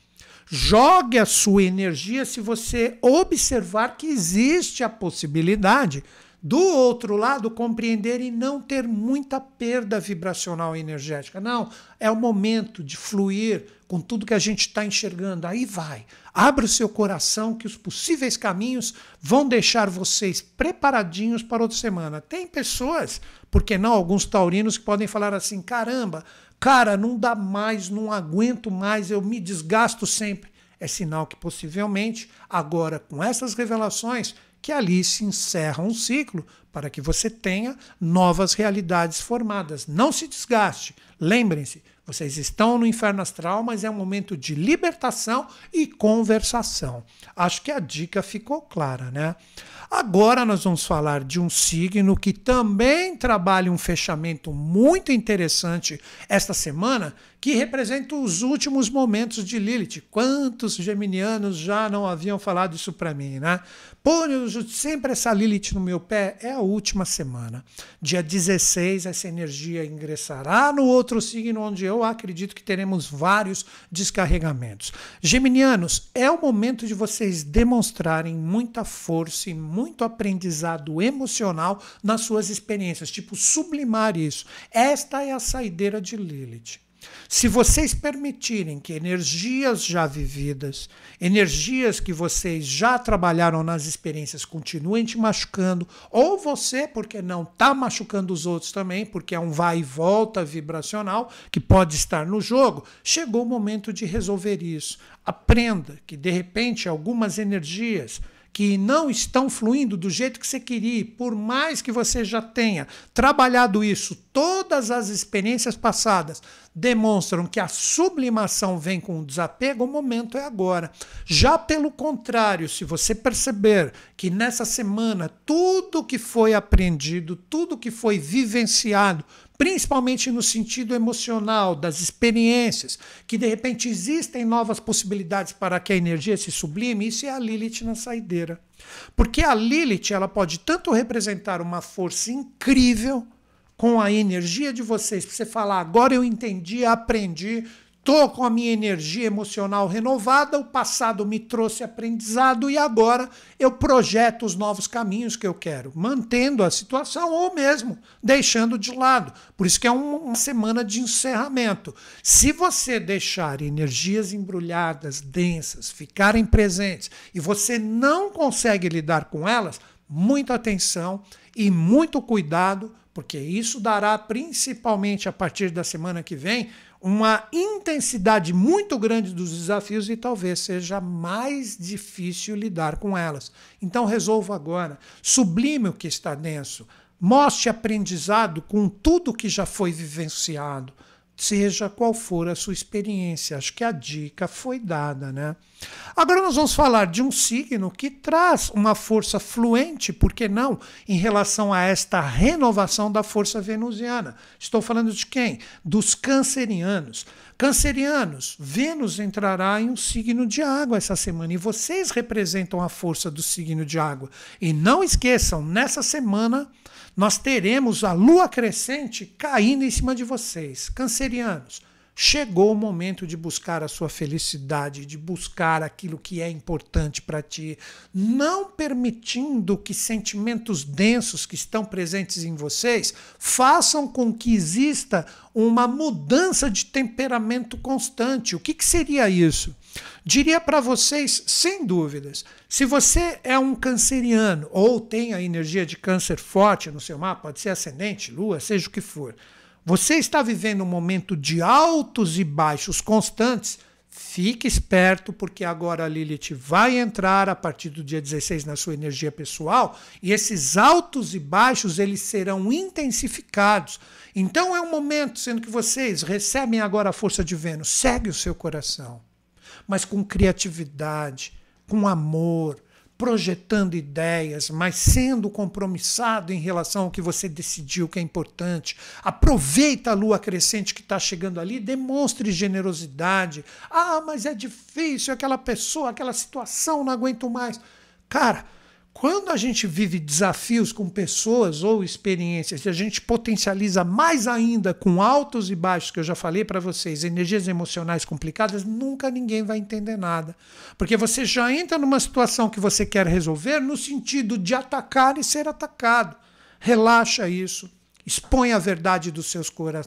Jogue a sua energia se você observar que existe a possibilidade do outro lado compreender e não ter muita perda vibracional e energética. Não, é o momento de fluir com tudo que a gente está enxergando. Aí vai. Abra o seu coração que os possíveis caminhos vão deixar vocês preparadinhos para outra semana. Tem pessoas, porque não alguns taurinos que podem falar assim: "Caramba, Cara, não dá mais, não aguento mais, eu me desgasto sempre. É sinal que possivelmente, agora com essas revelações, que ali se encerra um ciclo para que você tenha novas realidades formadas. Não se desgaste. Lembrem-se, vocês estão no inferno astral, mas é um momento de libertação e conversação. Acho que a dica ficou clara, né? Agora nós vamos falar de um signo que também trabalha um fechamento muito interessante esta semana, que representa os últimos momentos de Lilith. Quantos geminianos já não haviam falado isso para mim, né? Põe sempre essa Lilith no meu pé, é a última semana. Dia 16, essa energia ingressará no outro signo, onde eu acredito que teremos vários descarregamentos. Geminianos, é o momento de vocês demonstrarem muita força e muito aprendizado emocional nas suas experiências, tipo sublimar isso. Esta é a saideira de Lilith. Se vocês permitirem que energias já vividas, energias que vocês já trabalharam nas experiências, continuem te machucando, ou você, porque não está machucando os outros também, porque é um vai e volta vibracional que pode estar no jogo, chegou o momento de resolver isso. Aprenda que, de repente, algumas energias que não estão fluindo do jeito que você queria, por mais que você já tenha trabalhado isso, todas as experiências passadas demonstram que a sublimação vem com o desapego, o momento é agora. Já pelo contrário, se você perceber que nessa semana tudo que foi aprendido, tudo que foi vivenciado principalmente no sentido emocional, das experiências, que de repente existem novas possibilidades para que a energia se sublime, isso é a Lilith na saideira. Porque a Lilith ela pode tanto representar uma força incrível com a energia de vocês, para você falar, agora eu entendi, aprendi, Estou com a minha energia emocional renovada, o passado me trouxe aprendizado e agora eu projeto os novos caminhos que eu quero, mantendo a situação ou mesmo deixando de lado. Por isso que é uma semana de encerramento. Se você deixar energias embrulhadas, densas, ficarem presentes e você não consegue lidar com elas, muita atenção e muito cuidado, porque isso dará principalmente a partir da semana que vem uma intensidade muito grande dos desafios e talvez seja mais difícil lidar com elas. Então resolva agora, sublime o que está denso, mostre aprendizado com tudo que já foi vivenciado seja qual for a sua experiência. Acho que a dica foi dada, né? Agora nós vamos falar de um signo que traz uma força fluente, por que não, em relação a esta renovação da força venusiana. Estou falando de quem? Dos cancerianos. Cancerianos, Vênus entrará em um signo de água essa semana e vocês representam a força do signo de água. E não esqueçam, nessa semana nós teremos a lua crescente caindo em cima de vocês. Cancerianos, chegou o momento de buscar a sua felicidade, de buscar aquilo que é importante para ti, não permitindo que sentimentos densos que estão presentes em vocês façam com que exista uma mudança de temperamento constante. O que, que seria isso? Diria para vocês, sem dúvidas, se você é um canceriano ou tem a energia de câncer forte no seu mapa, pode ser ascendente, lua, seja o que for, você está vivendo um momento de altos e baixos constantes, fique esperto, porque agora a Lilith vai entrar a partir do dia 16 na sua energia pessoal e esses altos e baixos eles serão intensificados. Então é um momento, sendo que vocês recebem agora a força de Vênus, segue o seu coração mas com criatividade, com amor, projetando ideias, mas sendo compromissado em relação ao que você decidiu que é importante. Aproveita a lua crescente que está chegando ali, demonstre generosidade. Ah, mas é difícil, aquela pessoa, aquela situação, não aguento mais. Cara, quando a gente vive desafios com pessoas ou experiências e a gente potencializa mais ainda com altos e baixos, que eu já falei para vocês, energias emocionais complicadas, nunca ninguém vai entender nada. Porque você já entra numa situação que você quer resolver no sentido de atacar e ser atacado. Relaxa isso, expõe a verdade do,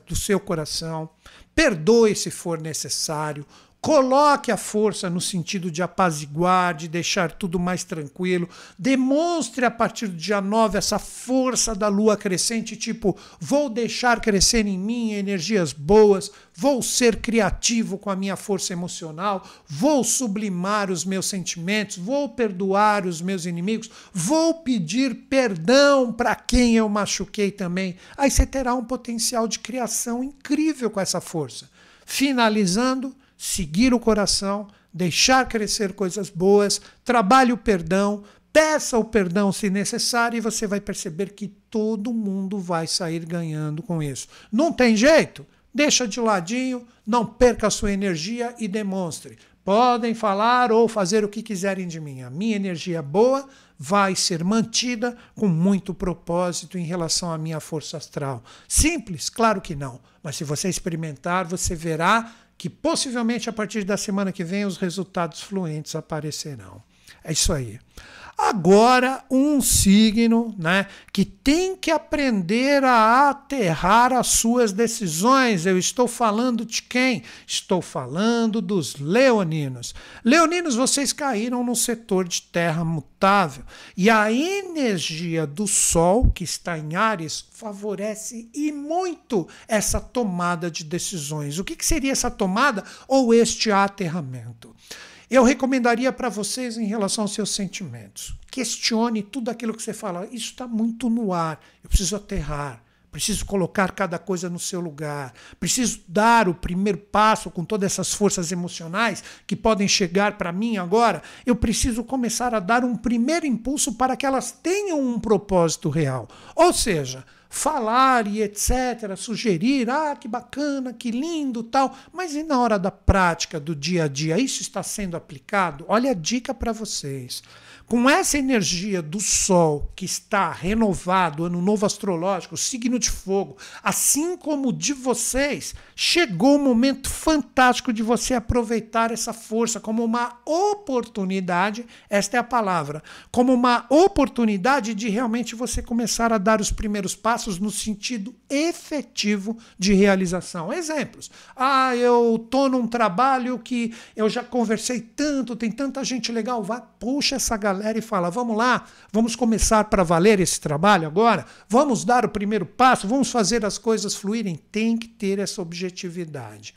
do seu coração, perdoe se for necessário, Coloque a força no sentido de apaziguar, de deixar tudo mais tranquilo. Demonstre a partir do dia 9 essa força da lua crescente, tipo, vou deixar crescer em mim energias boas, vou ser criativo com a minha força emocional, vou sublimar os meus sentimentos, vou perdoar os meus inimigos, vou pedir perdão para quem eu machuquei também. Aí você terá um potencial de criação incrível com essa força. Finalizando, seguir o coração, deixar crescer coisas boas, trabalhe o perdão, peça o perdão se necessário e você vai perceber que todo mundo vai sair ganhando com isso. Não tem jeito? Deixa de ladinho, não perca a sua energia e demonstre. Podem falar ou fazer o que quiserem de mim. A minha energia boa vai ser mantida com muito propósito em relação à minha força astral. Simples? Claro que não. Mas se você experimentar, você verá que possivelmente a partir da semana que vem os resultados fluentes aparecerão. É isso aí. Agora, um signo né, que tem que aprender a aterrar as suas decisões. Eu estou falando de quem? Estou falando dos leoninos. Leoninos, vocês caíram no setor de terra mutável. E a energia do Sol, que está em Ares, favorece e muito essa tomada de decisões. O que, que seria essa tomada ou este aterramento? Eu recomendaria para vocês em relação aos seus sentimentos. Questione tudo aquilo que você fala. Isso está muito no ar. Eu preciso aterrar. Preciso colocar cada coisa no seu lugar. Preciso dar o primeiro passo com todas essas forças emocionais que podem chegar para mim agora. Eu preciso começar a dar um primeiro impulso para que elas tenham um propósito real. Ou seja, falar e etc., sugerir, ah, que bacana, que lindo, tal, mas e na hora da prática, do dia a dia, isso está sendo aplicado? Olha a dica para vocês com essa energia do Sol que está renovado, ano novo astrológico, signo de fogo, assim como de vocês, chegou o momento fantástico de você aproveitar essa força como uma oportunidade, esta é a palavra, como uma oportunidade de realmente você começar a dar os primeiros passos no sentido efetivo de realização. Exemplos. Ah, eu tô num trabalho que eu já conversei tanto, tem tanta gente legal, vai, puxa essa galera galera e fala: vamos lá, vamos começar para valer esse trabalho agora, vamos dar o primeiro passo, vamos fazer as coisas fluírem. Tem que ter essa objetividade.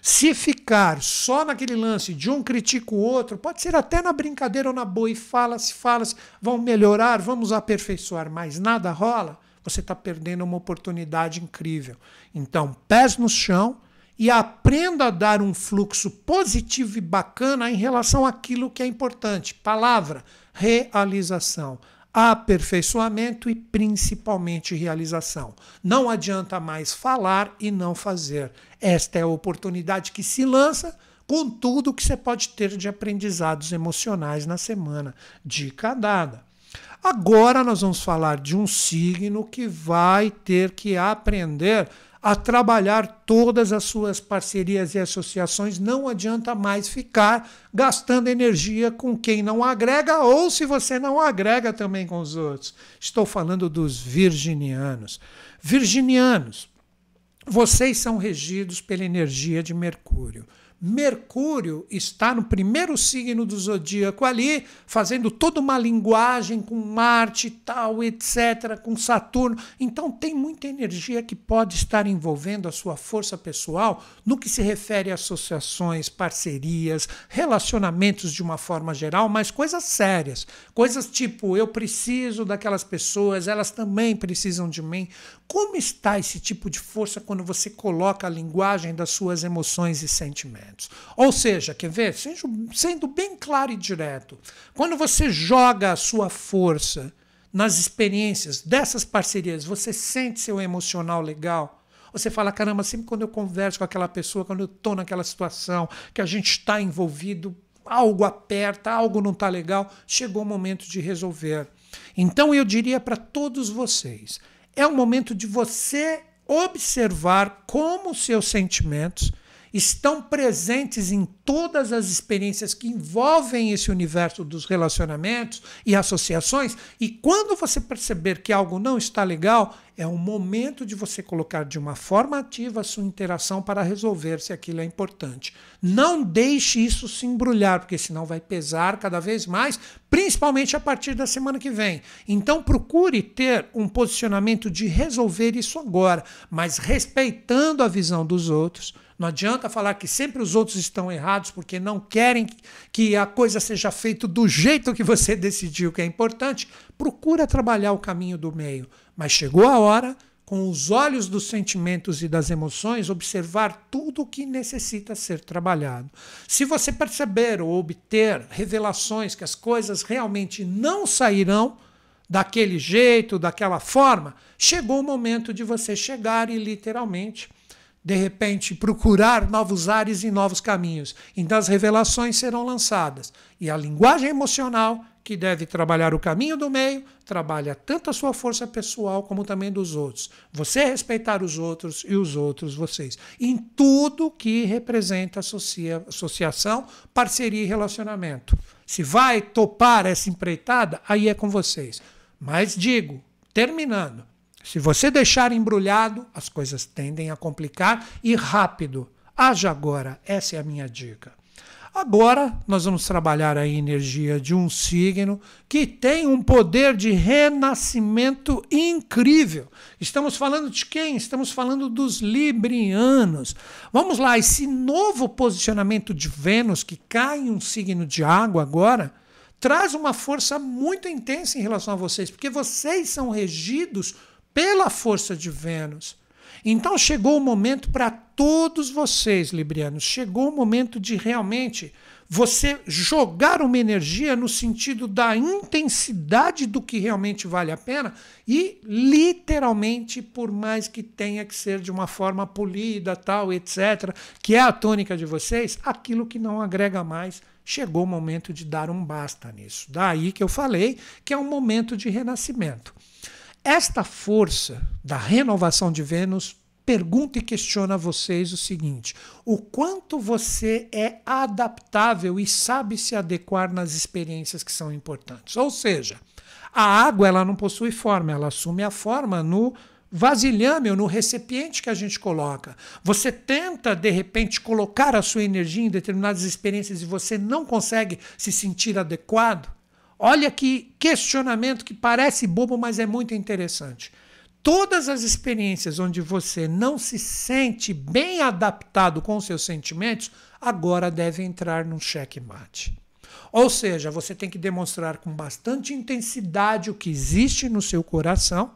Se ficar só naquele lance de um critica o outro, pode ser até na brincadeira ou na boa, e fala-se, fala-se, vão melhorar, vamos aperfeiçoar, mas nada rola, você está perdendo uma oportunidade incrível. Então, pés no chão e aprenda a dar um fluxo positivo e bacana em relação àquilo que é importante. Palavra, realização, aperfeiçoamento e principalmente realização. Não adianta mais falar e não fazer. Esta é a oportunidade que se lança com tudo que você pode ter de aprendizados emocionais na semana. Dica dada. Agora nós vamos falar de um signo que vai ter que aprender a trabalhar todas as suas parcerias e associações. Não adianta mais ficar gastando energia com quem não agrega ou se você não agrega também com os outros. Estou falando dos virginianos. Virginianos, vocês são regidos pela energia de Mercúrio. Mercúrio está no primeiro signo do zodíaco ali, fazendo toda uma linguagem com Marte e tal, etc., com Saturno. Então tem muita energia que pode estar envolvendo a sua força pessoal no que se refere a associações, parcerias, relacionamentos de uma forma geral, mas coisas sérias. Coisas tipo, eu preciso daquelas pessoas, elas também precisam de mim. Como está esse tipo de força quando você coloca a linguagem das suas emoções e sentimentos? Ou seja, quer ver? Sendo bem claro e direto, quando você joga a sua força nas experiências dessas parcerias, você sente seu emocional legal? Você fala, caramba, sempre quando eu converso com aquela pessoa, quando eu estou naquela situação, que a gente está envolvido, algo aperta, algo não está legal, chegou o momento de resolver. Então eu diria para todos vocês, é o momento de você observar como seus sentimentos estão presentes em todas as experiências que envolvem esse universo dos relacionamentos e associações, e quando você perceber que algo não está legal, é o momento de você colocar de uma forma ativa a sua interação para resolver se aquilo é importante. Não deixe isso se embrulhar, porque senão vai pesar cada vez mais, principalmente a partir da semana que vem. Então procure ter um posicionamento de resolver isso agora, mas respeitando a visão dos outros não adianta falar que sempre os outros estão errados porque não querem que a coisa seja feita do jeito que você decidiu que é importante. Procura trabalhar o caminho do meio. Mas chegou a hora, com os olhos dos sentimentos e das emoções, observar tudo o que necessita ser trabalhado. Se você perceber ou obter revelações que as coisas realmente não sairão daquele jeito, daquela forma, chegou o momento de você chegar e literalmente de repente, procurar novos ares e novos caminhos. Então, as revelações serão lançadas. E a linguagem emocional, que deve trabalhar o caminho do meio, trabalha tanto a sua força pessoal como também dos outros. Você respeitar os outros e os outros vocês. Em tudo que representa associa, associação, parceria e relacionamento. Se vai topar essa empreitada, aí é com vocês. Mas digo, terminando, se você deixar embrulhado, as coisas tendem a complicar e rápido. Haja agora, essa é a minha dica. Agora nós vamos trabalhar a energia de um signo que tem um poder de renascimento incrível. Estamos falando de quem? Estamos falando dos librianos. Vamos lá, esse novo posicionamento de Vênus que cai em um signo de água agora traz uma força muito intensa em relação a vocês, porque vocês são regidos pela força de Vênus. Então chegou o momento para todos vocês, Librianos, chegou o momento de realmente você jogar uma energia no sentido da intensidade do que realmente vale a pena e literalmente, por mais que tenha que ser de uma forma polida, tal, etc., que é a tônica de vocês, aquilo que não agrega mais, chegou o momento de dar um basta nisso. Daí que eu falei que é um momento de renascimento. Esta força da renovação de Vênus pergunta e questiona a vocês o seguinte: o quanto você é adaptável e sabe se adequar nas experiências que são importantes. Ou seja, a água ela não possui forma, ela assume a forma no vasilhame ou no recipiente que a gente coloca. Você tenta, de repente, colocar a sua energia em determinadas experiências e você não consegue se sentir adequado. Olha que questionamento que parece bobo, mas é muito interessante. Todas as experiências onde você não se sente bem adaptado com seus sentimentos, agora deve entrar num checkmate. Ou seja, você tem que demonstrar com bastante intensidade o que existe no seu coração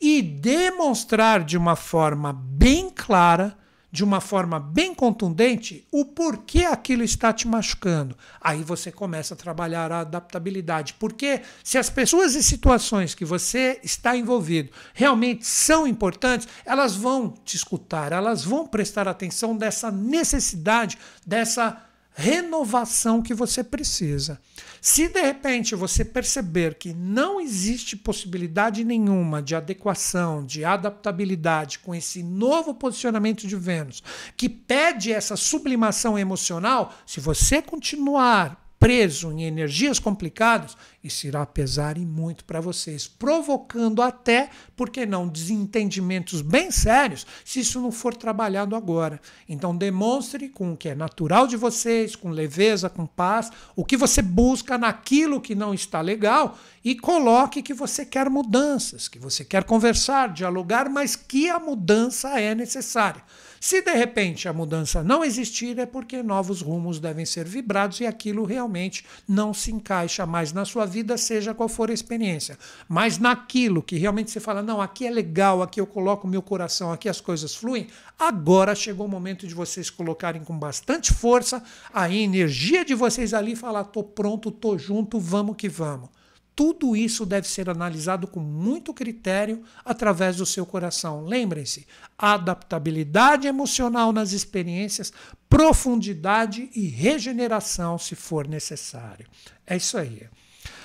e demonstrar de uma forma bem clara de uma forma bem contundente o porquê aquilo está te machucando. Aí você começa a trabalhar a adaptabilidade. Porque se as pessoas e situações que você está envolvido realmente são importantes, elas vão te escutar, elas vão prestar atenção dessa necessidade, dessa renovação que você precisa. Se de repente você perceber que não existe possibilidade nenhuma de adequação, de adaptabilidade com esse novo posicionamento de Vênus, que pede essa sublimação emocional, se você continuar preso em energias complicadas, isso irá pesar e muito para vocês, provocando até, por que não, desentendimentos bem sérios, se isso não for trabalhado agora. Então demonstre com o que é natural de vocês, com leveza, com paz, o que você busca naquilo que não está legal e coloque que você quer mudanças, que você quer conversar, dialogar, mas que a mudança é necessária. Se de repente a mudança não existir, é porque novos rumos devem ser vibrados e aquilo realmente não se encaixa mais na sua vida, seja qual for a experiência. Mas naquilo que realmente você fala, não, aqui é legal, aqui eu coloco meu coração, aqui as coisas fluem, agora chegou o momento de vocês colocarem com bastante força a energia de vocês ali e falar: tô pronto, tô junto, vamos que vamos. Tudo isso deve ser analisado com muito critério através do seu coração. Lembrem-se: adaptabilidade emocional nas experiências, profundidade e regeneração, se for necessário. É isso aí.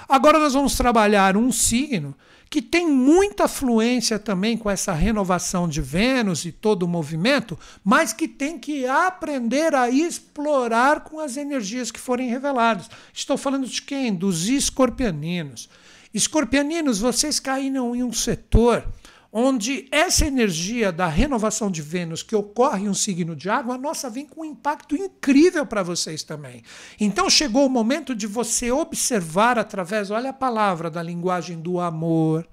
Agora nós vamos trabalhar um signo que tem muita fluência também com essa renovação de Vênus e todo o movimento, mas que tem que aprender a explorar com as energias que forem reveladas. Estou falando de quem? Dos escorpianinos. Escorpianinos, vocês caíram em um setor onde essa energia da renovação de Vênus que ocorre em um signo de água, nossa, vem com um impacto incrível para vocês também. Então chegou o momento de você observar através, olha a palavra, da linguagem do amor,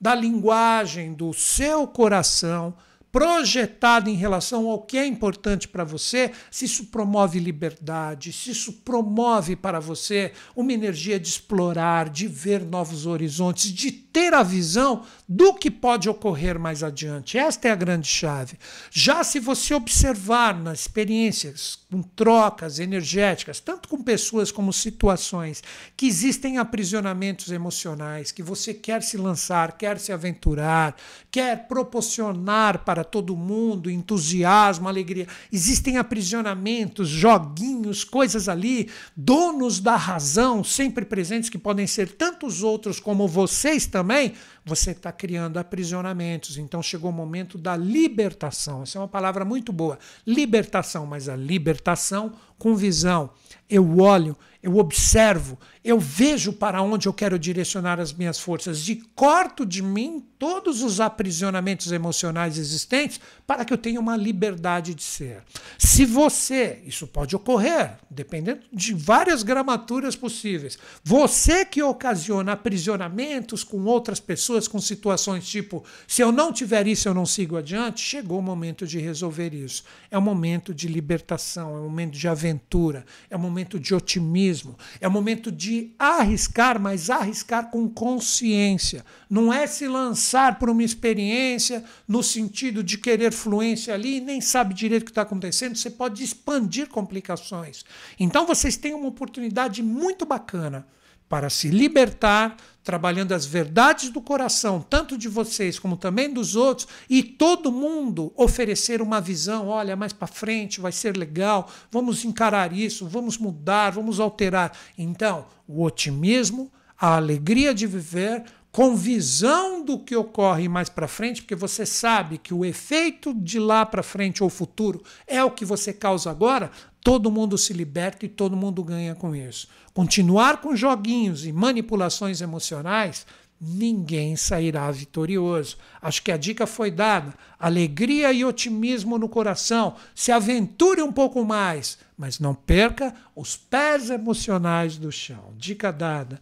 da linguagem do seu coração, projetado em relação ao que é importante para você, se isso promove liberdade, se isso promove para você uma energia de explorar, de ver novos horizontes, de ter a visão do que pode ocorrer mais adiante. Esta é a grande chave. Já se você observar nas experiências com trocas energéticas, tanto com pessoas como situações, que existem aprisionamentos emocionais, que você quer se lançar, quer se aventurar, quer proporcionar para todo mundo entusiasmo, alegria. Existem aprisionamentos, joguinhos, coisas ali, donos da razão, sempre presentes, que podem ser tantos outros como vocês também, você está criando aprisionamentos. Então chegou o momento da libertação. Essa é uma palavra muito boa. Libertação, mas a libertação com visão. Eu olho, eu observo, eu vejo para onde eu quero direcionar as minhas forças e corto de mim todos os aprisionamentos emocionais existentes para que eu tenha uma liberdade de ser. Se você, isso pode ocorrer, dependendo de várias gramaturas possíveis, você que ocasiona aprisionamentos com outras pessoas, com situações tipo, se eu não tiver isso, eu não sigo adiante, chegou o momento de resolver isso. É o momento de libertação, é o momento de aventura, é o momento de otimismo, é o momento de arriscar, mas arriscar com consciência. Não é se lançar por uma experiência no sentido de querer fluência ali e nem sabe direito o que está acontecendo, você pode expandir complicações. Então vocês têm uma oportunidade muito bacana para se libertar, trabalhando as verdades do coração, tanto de vocês como também dos outros, e todo mundo oferecer uma visão: olha, mais para frente vai ser legal, vamos encarar isso, vamos mudar, vamos alterar. Então, o otimismo, a alegria de viver, com visão do que ocorre mais para frente, porque você sabe que o efeito de lá para frente ou futuro é o que você causa agora, todo mundo se liberta e todo mundo ganha com isso. Continuar com joguinhos e manipulações emocionais, ninguém sairá vitorioso. Acho que a dica foi dada. Alegria e otimismo no coração. Se aventure um pouco mais, mas não perca os pés emocionais do chão. Dica dada.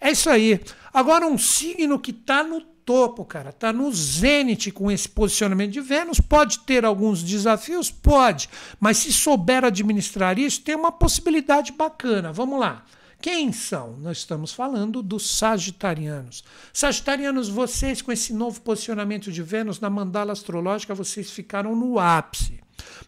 É isso aí. Agora, um signo que está no topo, cara, está no zênite com esse posicionamento de Vênus. Pode ter alguns desafios? Pode. Mas se souber administrar isso, tem uma possibilidade bacana. Vamos lá. Quem são? Nós estamos falando dos sagitarianos. Sagitarianos, vocês com esse novo posicionamento de Vênus na mandala astrológica, vocês ficaram no ápice.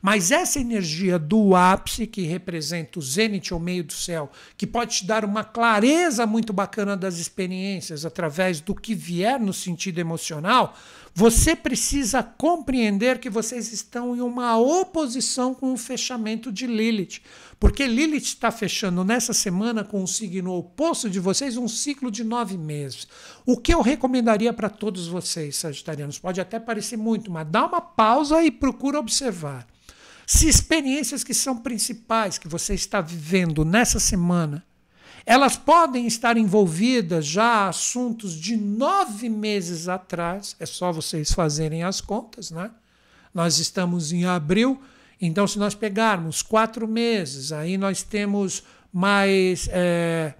Mas essa energia do ápice, que representa o zênite ou meio do céu, que pode te dar uma clareza muito bacana das experiências através do que vier no sentido emocional, você precisa compreender que vocês estão em uma oposição com o fechamento de Lilith. Porque Lilith está fechando nessa semana com o signo oposto de vocês um ciclo de nove meses. O que eu recomendaria para todos vocês, sagitarianos, pode até parecer muito, mas dá uma pausa e procura observar. Se experiências que são principais que você está vivendo nessa semana, elas podem estar envolvidas já assuntos de nove meses atrás, é só vocês fazerem as contas, né? Nós estamos em abril, então se nós pegarmos quatro meses, aí nós temos mais é,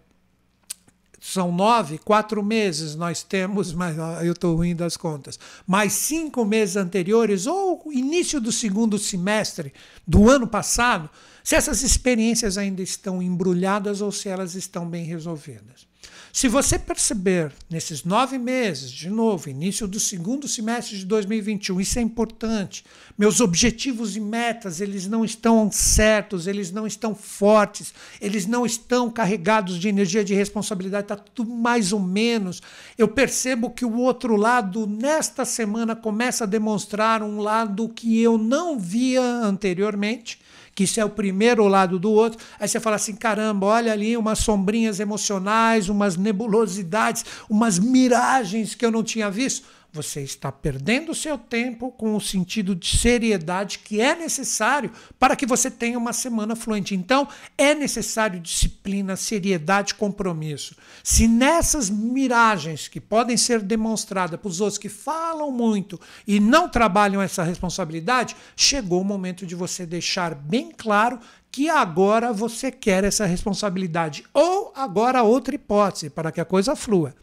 são nove, quatro meses nós temos, mas eu estou ruim das contas, mais cinco meses anteriores, ou início do segundo semestre do ano passado, se essas experiências ainda estão embrulhadas ou se elas estão bem resolvidas. Se você perceber nesses nove meses, de novo, início do segundo semestre de 2021, isso é importante. Meus objetivos e metas, eles não estão certos, eles não estão fortes, eles não estão carregados de energia de responsabilidade, está tudo mais ou menos. Eu percebo que o outro lado, nesta semana, começa a demonstrar um lado que eu não via anteriormente que isso é o primeiro lado do outro. Aí você fala assim: caramba, olha ali umas sombrinhas emocionais, umas nebulosidades, umas miragens que eu não tinha visto você está perdendo o seu tempo com o sentido de seriedade que é necessário para que você tenha uma semana fluente. Então, é necessário disciplina, seriedade, compromisso. Se nessas miragens que podem ser demonstradas para os outros que falam muito e não trabalham essa responsabilidade, chegou o momento de você deixar bem claro que agora você quer essa responsabilidade. Ou agora outra hipótese, para que a coisa flua.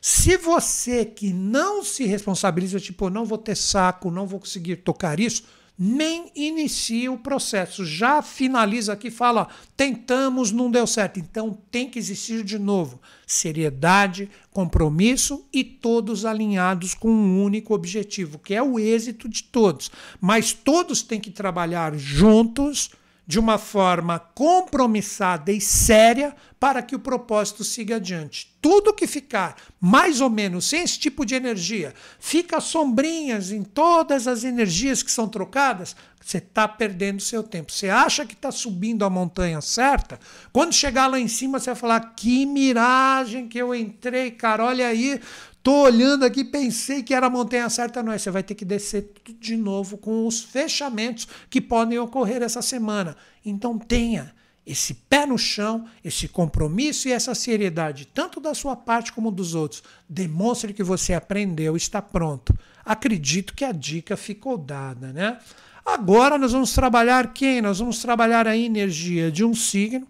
Se você que não se responsabiliza, tipo, não vou ter saco, não vou conseguir tocar isso, nem inicia o processo. Já finaliza aqui, fala: tentamos, não deu certo. Então tem que existir de novo seriedade, compromisso e todos alinhados com um único objetivo, que é o êxito de todos. Mas todos têm que trabalhar juntos de uma forma compromissada e séria para que o propósito siga adiante. Tudo que ficar mais ou menos sem esse tipo de energia, fica sombrinhas em todas as energias que são trocadas, você está perdendo seu tempo. Você acha que está subindo a montanha certa? Quando chegar lá em cima, você vai falar: que miragem que eu entrei, cara, olha aí, Tô olhando aqui, pensei que era montanha certa, não é? Você vai ter que descer tudo de novo com os fechamentos que podem ocorrer essa semana. Então tenha esse pé no chão, esse compromisso e essa seriedade, tanto da sua parte como dos outros. Demonstre que você aprendeu, está pronto. Acredito que a dica ficou dada, né? Agora nós vamos trabalhar quem? Nós vamos trabalhar a energia de um signo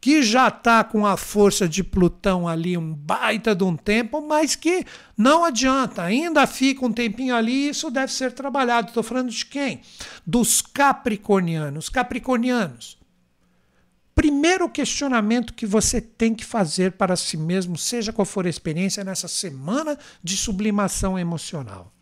que já está com a força de Plutão ali um baita de um tempo, mas que não adianta, ainda fica um tempinho ali e isso deve ser trabalhado. Estou falando de quem? Dos capricornianos. Capricornianos. Primeiro questionamento que você tem que fazer para si mesmo, seja qual for a experiência nessa semana de sublimação emocional.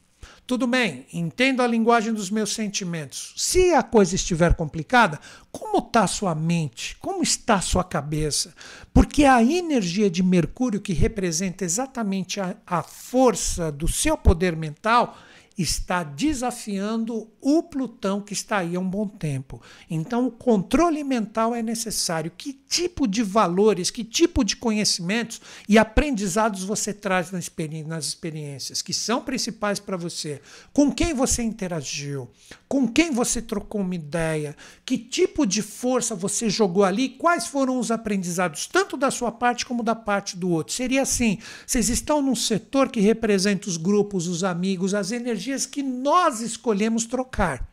Tudo bem, entendo a linguagem dos meus sentimentos. Se a coisa estiver complicada, como está sua mente? Como está sua cabeça? Porque a energia de Mercúrio, que representa exatamente a, a força do seu poder mental, está desafiando o Plutão que está aí há um bom tempo. Então, o controle mental é necessário. Que tipo de valores, que tipo de conhecimentos e aprendizados você traz nas experiências que são principais para você? Com quem você interagiu? Com quem você trocou uma ideia? Que tipo de força você jogou ali? Quais foram os aprendizados, tanto da sua parte como da parte do outro? Seria assim: vocês estão num setor que representa os grupos, os amigos, as energias que nós escolhemos trocar.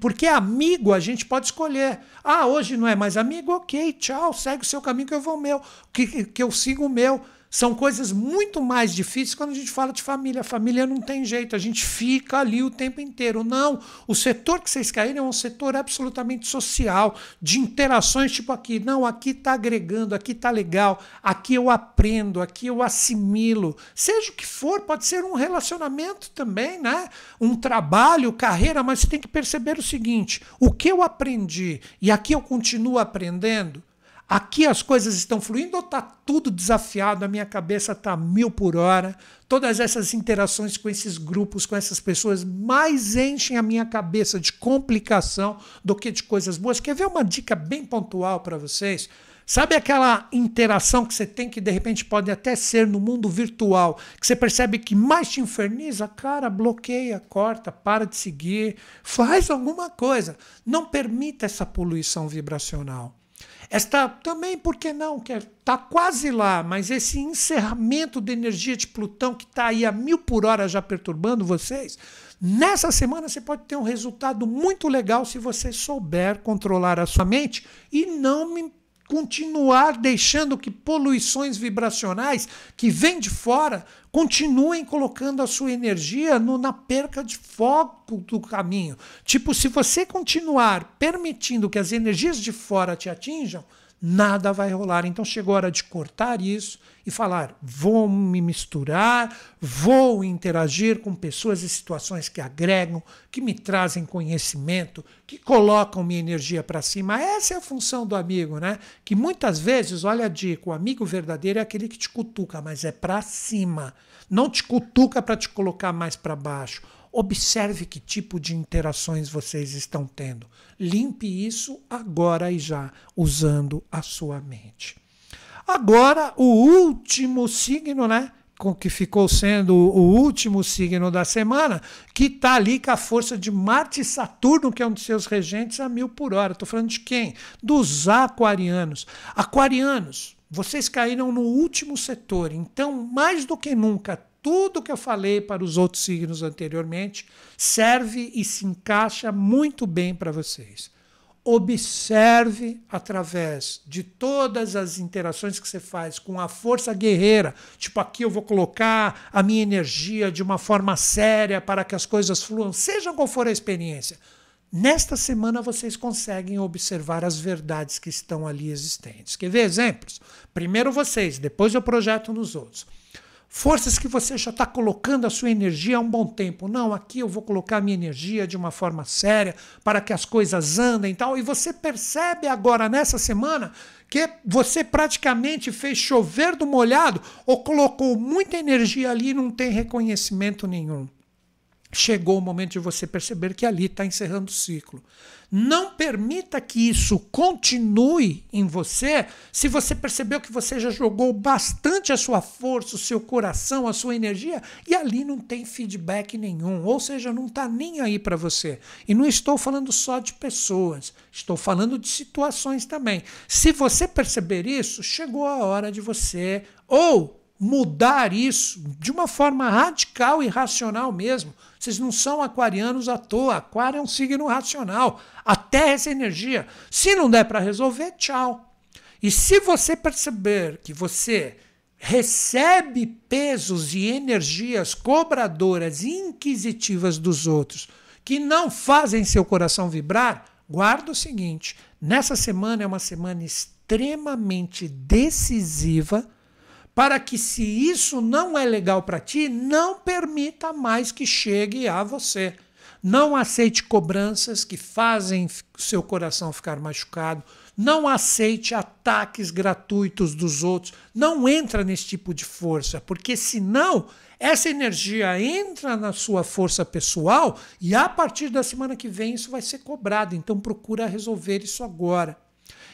Porque amigo a gente pode escolher. Ah, hoje não é mais amigo? Ok, tchau, segue o seu caminho que eu vou o meu, que, que eu sigo o meu. São coisas muito mais difíceis quando a gente fala de família. Família não tem jeito, a gente fica ali o tempo inteiro. Não, o setor que vocês caíram é um setor absolutamente social, de interações tipo aqui. Não, aqui está agregando, aqui está legal, aqui eu aprendo, aqui eu assimilo. Seja o que for, pode ser um relacionamento também, né? Um trabalho, carreira, mas você tem que perceber o seguinte: o que eu aprendi e aqui eu continuo aprendendo, Aqui as coisas estão fluindo ou está tudo desafiado? A minha cabeça está mil por hora. Todas essas interações com esses grupos, com essas pessoas, mais enchem a minha cabeça de complicação do que de coisas boas. Quer ver uma dica bem pontual para vocês? Sabe aquela interação que você tem que de repente pode até ser no mundo virtual, que você percebe que mais te inferniza? Cara, bloqueia, corta, para de seguir, faz alguma coisa. Não permita essa poluição vibracional. Esta também, por que não? Está quase lá, mas esse encerramento de energia de Plutão que está aí a mil por hora já perturbando vocês, nessa semana você pode ter um resultado muito legal se você souber controlar a sua mente e não me continuar deixando que poluições vibracionais que vêm de fora continuem colocando a sua energia no, na perca de foco do caminho. Tipo, se você continuar permitindo que as energias de fora te atinjam, nada vai rolar. Então chegou a hora de cortar isso e falar: vou me misturar, vou interagir com pessoas e situações que agregam, que me trazem conhecimento, que colocam minha energia para cima. Essa é a função do amigo, né? Que muitas vezes, olha a dica, o amigo verdadeiro é aquele que te cutuca, mas é para cima. Não te cutuca para te colocar mais para baixo. Observe que tipo de interações vocês estão tendo. Limpe isso agora e já, usando a sua mente. Agora, o último signo, né? Com que ficou sendo o último signo da semana, que está ali com a força de Marte e Saturno, que é um dos seus regentes, a mil por hora. Estou falando de quem? Dos aquarianos. Aquarianos, vocês caíram no último setor, então, mais do que nunca, tudo que eu falei para os outros signos anteriormente serve e se encaixa muito bem para vocês. Observe através de todas as interações que você faz com a força guerreira. Tipo, aqui eu vou colocar a minha energia de uma forma séria para que as coisas fluam, seja qual for a experiência. Nesta semana vocês conseguem observar as verdades que estão ali existentes. Quer ver exemplos? Primeiro vocês, depois eu projeto nos outros. Forças que você já está colocando a sua energia há um bom tempo. Não, aqui eu vou colocar a minha energia de uma forma séria para que as coisas andem e tal. E você percebe agora nessa semana que você praticamente fez chover do molhado ou colocou muita energia ali e não tem reconhecimento nenhum chegou o momento de você perceber que ali está encerrando o ciclo. Não permita que isso continue em você se você percebeu que você já jogou bastante a sua força, o seu coração, a sua energia e ali não tem feedback nenhum, ou seja, não está nem aí para você. E não estou falando só de pessoas, estou falando de situações também. Se você perceber isso, chegou a hora de você ou mudar isso de uma forma radical e racional mesmo. Vocês não são aquarianos à toa. Aquário é um signo racional. Até essa energia. Se não der para resolver, tchau. E se você perceber que você recebe pesos e energias cobradoras inquisitivas dos outros que não fazem seu coração vibrar, guarda o seguinte: nessa semana é uma semana extremamente decisiva para que, se isso não é legal para ti, não permita mais que chegue a você. Não aceite cobranças que fazem seu coração ficar machucado. Não aceite ataques gratuitos dos outros. Não entra nesse tipo de força, porque senão essa energia entra na sua força pessoal e a partir da semana que vem isso vai ser cobrado. Então procura resolver isso agora.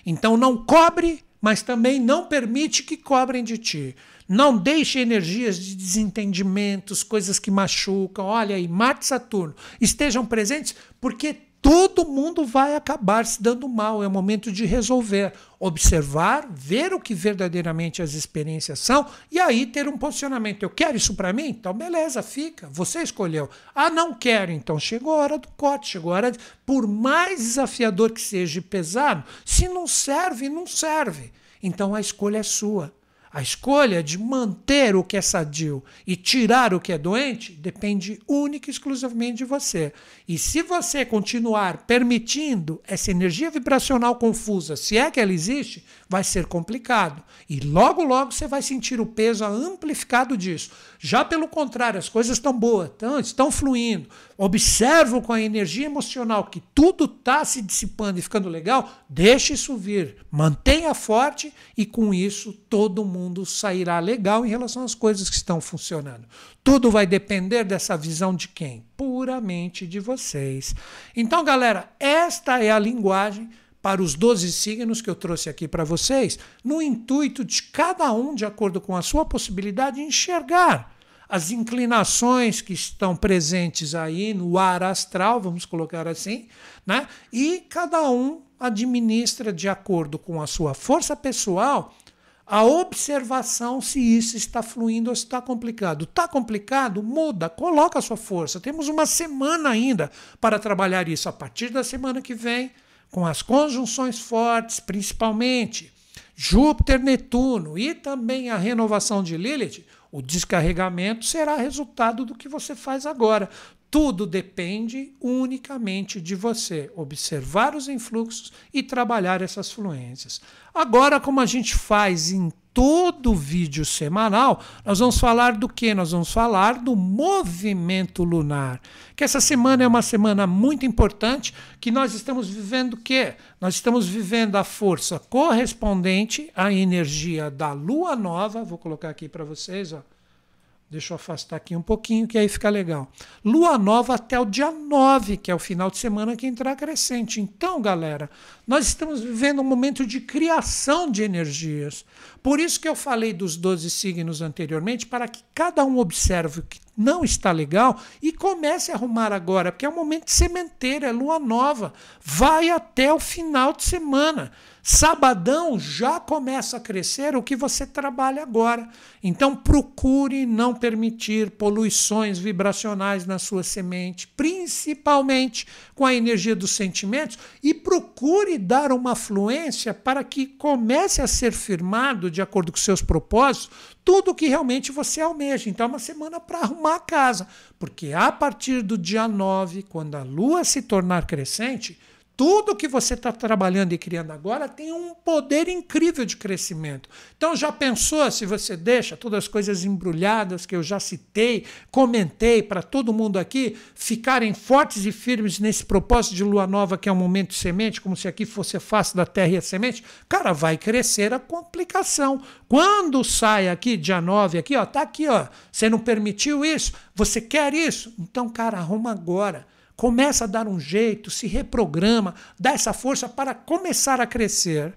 Então não cobre mas também não permite que cobrem de ti. Não deixe energias de desentendimentos, coisas que machucam. Olha aí, Marte e Saturno estejam presentes porque todo mundo vai acabar se dando mal. É o momento de resolver, observar, ver o que verdadeiramente as experiências são e aí ter um posicionamento. Eu quero isso para mim? Então, beleza, fica. Você escolheu. Ah, não quero. Então, chegou a hora do corte, chegou a hora. De... Por mais desafiador que seja e pesado, se não serve, não serve. Então, a escolha é sua. A escolha de manter o que é sadio e tirar o que é doente depende única e exclusivamente de você. E se você continuar permitindo essa energia vibracional confusa, se é que ela existe, vai ser complicado. E logo, logo você vai sentir o peso amplificado disso. Já pelo contrário, as coisas estão boas, estão, estão fluindo. Observo com a energia emocional que tudo está se dissipando e ficando legal, deixe isso vir. Mantenha forte e com isso todo mundo mundo sairá legal em relação às coisas que estão funcionando. Tudo vai depender dessa visão de quem? Puramente de vocês. Então, galera, esta é a linguagem para os 12 signos que eu trouxe aqui para vocês, no intuito de cada um, de acordo com a sua possibilidade, enxergar as inclinações que estão presentes aí no ar astral, vamos colocar assim, né? E cada um administra de acordo com a sua força pessoal a observação se isso está fluindo ou se está complicado. Está complicado? Muda, coloca a sua força. Temos uma semana ainda para trabalhar isso. A partir da semana que vem, com as conjunções fortes, principalmente Júpiter, Netuno e também a renovação de Lilith, o descarregamento será resultado do que você faz agora. Tudo depende unicamente de você observar os influxos e trabalhar essas fluências. Agora, como a gente faz em todo vídeo semanal, nós vamos falar do que? Nós vamos falar do movimento lunar. Que essa semana é uma semana muito importante, que nós estamos vivendo o quê? Nós estamos vivendo a força correspondente à energia da lua nova, vou colocar aqui para vocês, ó Deixa eu afastar aqui um pouquinho, que aí fica legal. Lua nova até o dia 9, que é o final de semana que entrar crescente. Então, galera, nós estamos vivendo um momento de criação de energias. Por isso que eu falei dos 12 signos anteriormente, para que cada um observe o que não está legal e comece a arrumar agora, porque é um momento de sementeira, é lua nova. Vai até o final de semana. Sabadão já começa a crescer o que você trabalha agora. Então procure não permitir poluições vibracionais na sua semente, principalmente com a energia dos sentimentos, e procure dar uma fluência para que comece a ser firmado, de acordo com seus propósitos, tudo que realmente você almeja. Então é uma semana para arrumar a casa, porque a partir do dia 9, quando a lua se tornar crescente, tudo que você está trabalhando e criando agora tem um poder incrível de crescimento. Então, já pensou se você deixa todas as coisas embrulhadas que eu já citei, comentei para todo mundo aqui, ficarem fortes e firmes nesse propósito de lua nova, que é um momento de semente, como se aqui fosse a face da terra e a semente? Cara, vai crescer a complicação. Quando sai aqui, dia 9, aqui, ó, tá aqui, ó. Você não permitiu isso? Você quer isso? Então, cara, arruma agora. Começa a dar um jeito, se reprograma, dá essa força para começar a crescer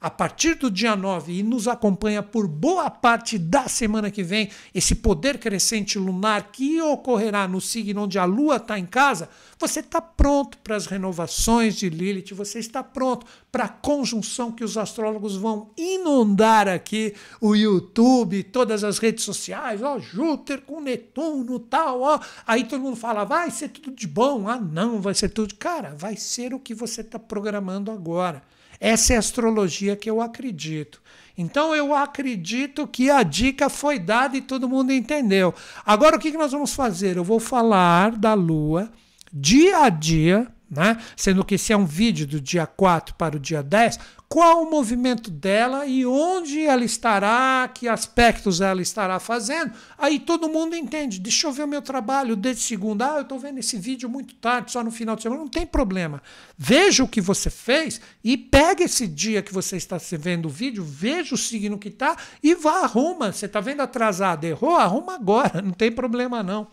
a partir do dia 9 e nos acompanha por boa parte da semana que vem, esse poder crescente lunar que ocorrerá no signo onde a Lua está em casa, você está pronto para as renovações de Lilith, você está pronto para a conjunção que os astrólogos vão inundar aqui o YouTube, todas as redes sociais, ó, Júpiter com Netuno, tal, ó. Aí todo mundo fala, vai ser tudo de bom. Ah, não, vai ser tudo. Cara, vai ser o que você está programando agora. Essa é a astrologia que eu acredito. Então eu acredito que a dica foi dada e todo mundo entendeu. Agora o que nós vamos fazer? Eu vou falar da Lua dia a dia né? Sendo que esse é um vídeo do dia 4 para o dia 10, qual o movimento dela e onde ela estará, que aspectos ela estará fazendo. Aí todo mundo entende. Deixa eu ver o meu trabalho desde segunda. Ah, eu estou vendo esse vídeo muito tarde, só no final de semana. Não tem problema. Veja o que você fez e pega esse dia que você está vendo o vídeo, veja o signo que está e vá, arruma. Você está vendo atrasado, errou? Arruma agora, não tem problema não.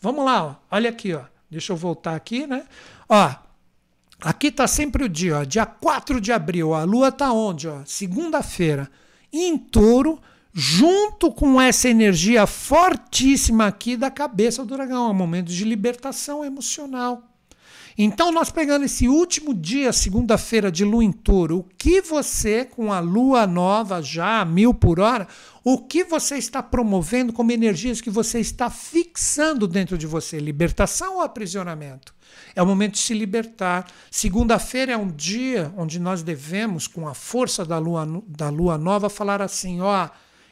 Vamos lá, ó. olha aqui, ó. Deixa eu voltar aqui, né? Ó, aqui está sempre o dia, ó, dia 4 de abril. A lua está onde? Segunda-feira. Em touro, junto com essa energia fortíssima aqui da cabeça do dragão. É um momento de libertação emocional. Então, nós pegando esse último dia, segunda-feira, de lua em touro, o que você, com a lua nova já a mil por hora, o que você está promovendo como energias que você está fixando dentro de você? Libertação ou aprisionamento? É o momento de se libertar. Segunda-feira é um dia onde nós devemos, com a força da lua, da lua nova, falar assim: ó.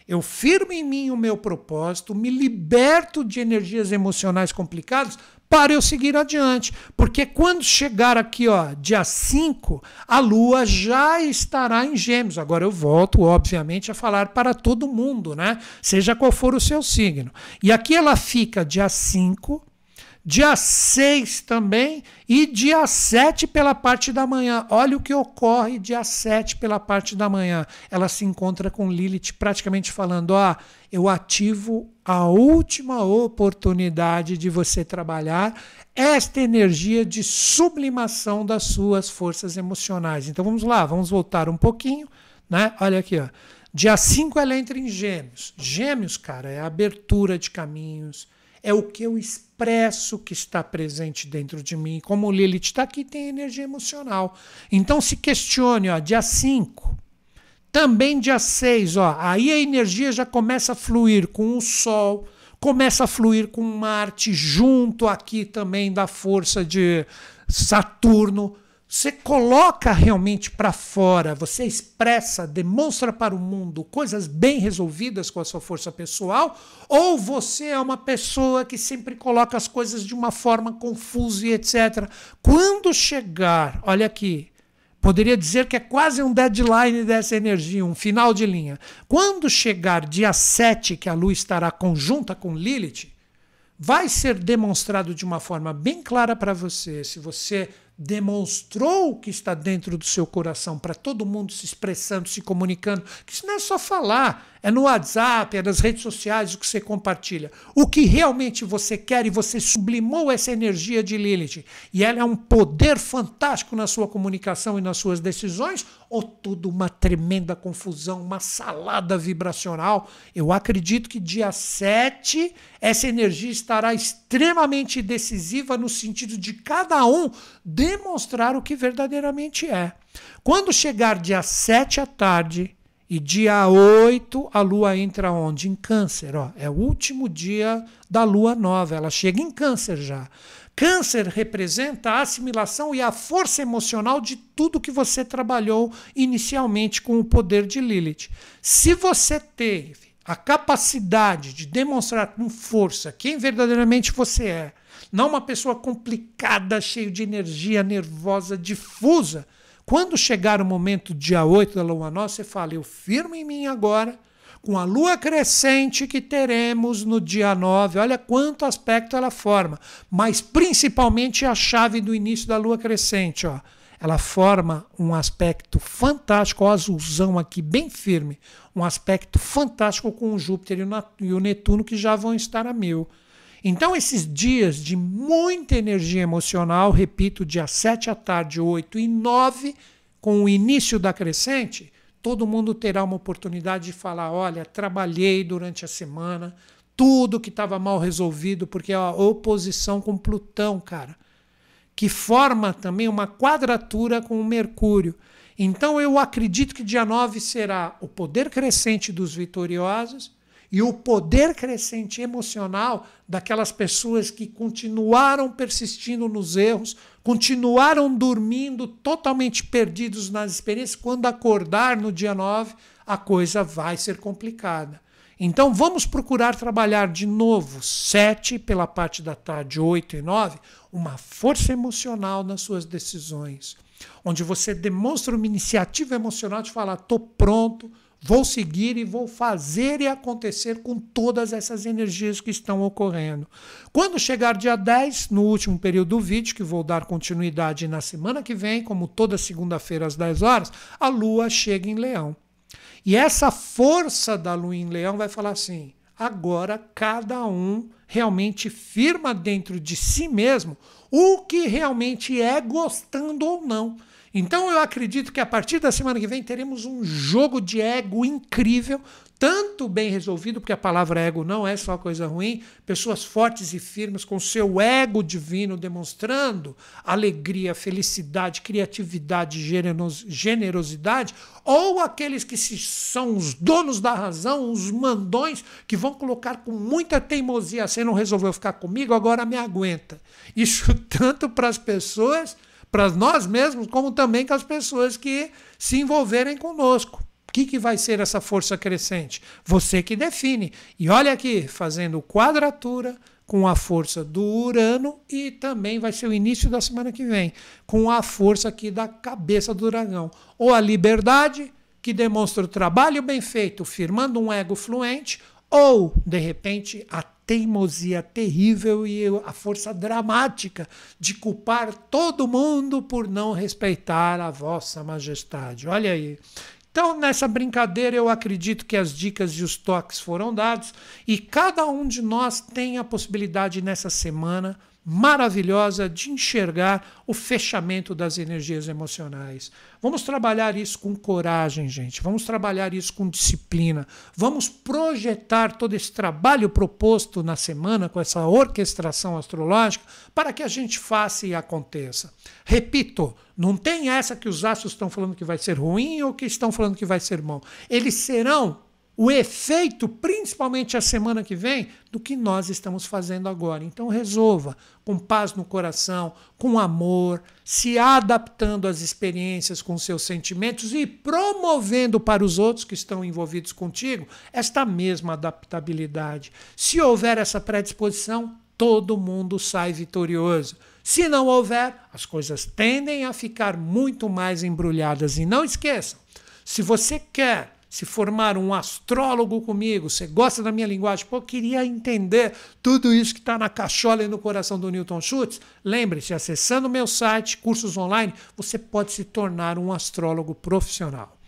Eu firmo em mim o meu propósito, me liberto de energias emocionais complicadas para eu seguir adiante. Porque quando chegar aqui, ó, dia 5, a Lua já estará em Gêmeos. Agora eu volto, obviamente, a falar para todo mundo, né? Seja qual for o seu signo. E aqui ela fica dia 5, dia 6 também e dia 7 pela parte da manhã. Olha o que ocorre dia 7 pela parte da manhã. Ela se encontra com Lilith praticamente falando: "Ó, eu ativo a última oportunidade de você trabalhar esta energia de sublimação das suas forças emocionais". Então vamos lá, vamos voltar um pouquinho, né? Olha aqui, ó. Dia 5 ela entra em Gêmeos. Gêmeos, cara, é abertura de caminhos, é o que eu expresso que está presente dentro de mim. Como o Lilith está aqui, tem energia emocional. Então se questione, ó, dia 5. Também dia 6, ó, aí a energia já começa a fluir com o Sol, começa a fluir com Marte, junto aqui também da força de Saturno. Você coloca realmente para fora, você expressa, demonstra para o mundo coisas bem resolvidas com a sua força pessoal, ou você é uma pessoa que sempre coloca as coisas de uma forma confusa e etc. Quando chegar, olha aqui, poderia dizer que é quase um deadline dessa energia, um final de linha. Quando chegar dia 7, que a lua estará conjunta com Lilith, vai ser demonstrado de uma forma bem clara para você se você demonstrou o que está dentro do seu coração para todo mundo se expressando, se comunicando, que isso não é só falar, é no WhatsApp, é nas redes sociais o que você compartilha. O que realmente você quer e você sublimou essa energia de Lilith e ela é um poder fantástico na sua comunicação e nas suas decisões, ou tudo uma tremenda confusão, uma salada vibracional? Eu acredito que dia 7 essa energia estará extremamente decisiva no sentido de cada um demonstrar o que verdadeiramente é. Quando chegar dia 7 à tarde, e dia 8 a lua entra onde? Em Câncer. Ó. É o último dia da lua nova. Ela chega em Câncer já. Câncer representa a assimilação e a força emocional de tudo que você trabalhou inicialmente com o poder de Lilith. Se você teve a capacidade de demonstrar com força quem verdadeiramente você é, não uma pessoa complicada, cheia de energia, nervosa, difusa. Quando chegar o momento, dia 8 da lua nova, você fala: Eu firmo em mim agora, com a lua crescente que teremos no dia 9. Olha quanto aspecto ela forma, mas principalmente a chave do início da lua crescente. Ó. Ela forma um aspecto fantástico, o azulzão aqui bem firme, um aspecto fantástico com o Júpiter e o Netuno que já vão estar a mil. Então, esses dias de muita energia emocional, repito, dia 7 à tarde, 8 e 9, com o início da crescente, todo mundo terá uma oportunidade de falar: olha, trabalhei durante a semana, tudo que estava mal resolvido, porque é a oposição com Plutão, cara, que forma também uma quadratura com o Mercúrio. Então eu acredito que dia 9 será o poder crescente dos vitoriosos e o poder crescente emocional daquelas pessoas que continuaram persistindo nos erros, continuaram dormindo totalmente perdidos nas experiências. Quando acordar no dia 9, a coisa vai ser complicada. Então vamos procurar trabalhar de novo, 7 pela parte da tarde, 8 e 9, uma força emocional nas suas decisões, onde você demonstra uma iniciativa emocional de falar: estou pronto, Vou seguir e vou fazer e acontecer com todas essas energias que estão ocorrendo. Quando chegar dia 10, no último período do vídeo, que vou dar continuidade na semana que vem, como toda segunda-feira às 10 horas, a Lua chega em Leão. E essa força da Lua em Leão vai falar assim: agora cada um realmente firma dentro de si mesmo o que realmente é, gostando ou não. Então eu acredito que a partir da semana que vem teremos um jogo de ego incrível, tanto bem resolvido, porque a palavra ego não é só coisa ruim, pessoas fortes e firmes com seu ego divino demonstrando alegria, felicidade, criatividade, generosidade, ou aqueles que são os donos da razão, os mandões, que vão colocar com muita teimosia, você não resolveu ficar comigo, agora me aguenta. Isso tanto para as pessoas para nós mesmos, como também com as pessoas que se envolverem conosco. O que, que vai ser essa força crescente? Você que define. E olha aqui, fazendo quadratura com a força do Urano e também vai ser o início da semana que vem, com a força aqui da cabeça do dragão. Ou a liberdade, que demonstra o trabalho bem feito, firmando um ego fluente, ou, de repente, a teimosia terrível e a força dramática de culpar todo mundo por não respeitar a vossa majestade. Olha aí. Então, nessa brincadeira, eu acredito que as dicas e os toques foram dados e cada um de nós tem a possibilidade nessa semana maravilhosa de enxergar o fechamento das energias emocionais. Vamos trabalhar isso com coragem, gente. Vamos trabalhar isso com disciplina. Vamos projetar todo esse trabalho proposto na semana com essa orquestração astrológica para que a gente faça e aconteça. Repito, não tem essa que os astros estão falando que vai ser ruim ou que estão falando que vai ser bom. Eles serão o efeito, principalmente a semana que vem, do que nós estamos fazendo agora. Então resolva com paz no coração, com amor, se adaptando às experiências com seus sentimentos e promovendo para os outros que estão envolvidos contigo esta mesma adaptabilidade. Se houver essa predisposição, todo mundo sai vitorioso. Se não houver, as coisas tendem a ficar muito mais embrulhadas. E não esqueçam, se você quer se formar um astrólogo comigo, você gosta da minha linguagem, pô, queria entender tudo isso que está na cachola e no coração do Newton Schultz, lembre-se, acessando o meu site, cursos online, você pode se tornar um astrólogo profissional.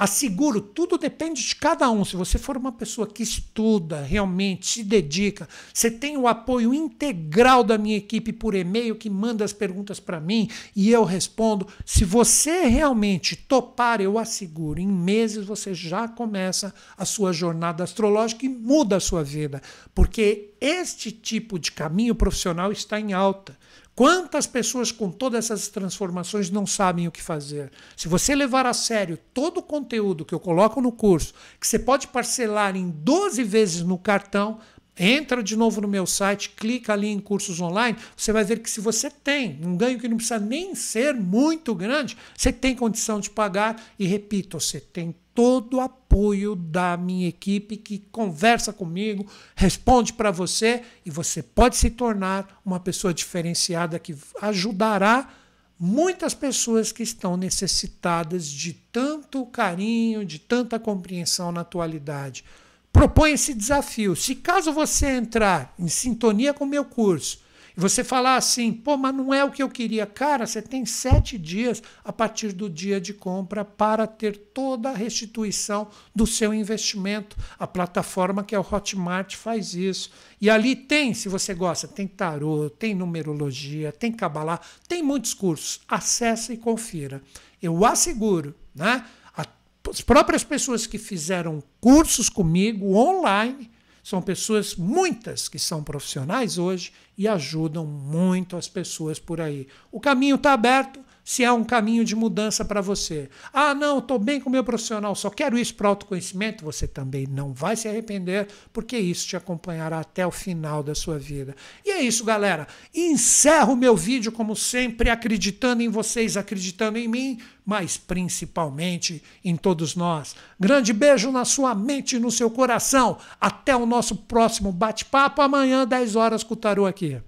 Asseguro, tudo depende de cada um. Se você for uma pessoa que estuda, realmente se dedica, você tem o apoio integral da minha equipe por e-mail que manda as perguntas para mim e eu respondo. Se você realmente topar, eu asseguro, em meses você já começa a sua jornada astrológica e muda a sua vida, porque este tipo de caminho profissional está em alta. Quantas pessoas com todas essas transformações não sabem o que fazer? Se você levar a sério todo o conteúdo que eu coloco no curso, que você pode parcelar em 12 vezes no cartão, Entra de novo no meu site, clica ali em cursos online, você vai ver que se você tem um ganho que não precisa nem ser muito grande, você tem condição de pagar e repito, você tem todo o apoio da minha equipe que conversa comigo, responde para você e você pode se tornar uma pessoa diferenciada que ajudará muitas pessoas que estão necessitadas de tanto carinho, de tanta compreensão na atualidade. Propõe esse desafio. Se caso você entrar em sintonia com o meu curso e você falar assim, pô, mas não é o que eu queria, cara, você tem sete dias a partir do dia de compra para ter toda a restituição do seu investimento. A plataforma que é o Hotmart faz isso. E ali tem, se você gosta, tem tarô, tem numerologia, tem cabalá, tem muitos cursos. Acesse e confira. Eu asseguro, né? As próprias pessoas que fizeram cursos comigo online são pessoas, muitas que são profissionais hoje e ajudam muito as pessoas por aí. O caminho está aberto se é um caminho de mudança para você. Ah, não, estou bem com o meu profissional, só quero isso para autoconhecimento. Você também não vai se arrepender, porque isso te acompanhará até o final da sua vida. E é isso, galera. Encerro o meu vídeo, como sempre, acreditando em vocês, acreditando em mim, mas principalmente em todos nós. Grande beijo na sua mente e no seu coração. Até o nosso próximo bate-papo amanhã, 10 horas com o Tarô aqui.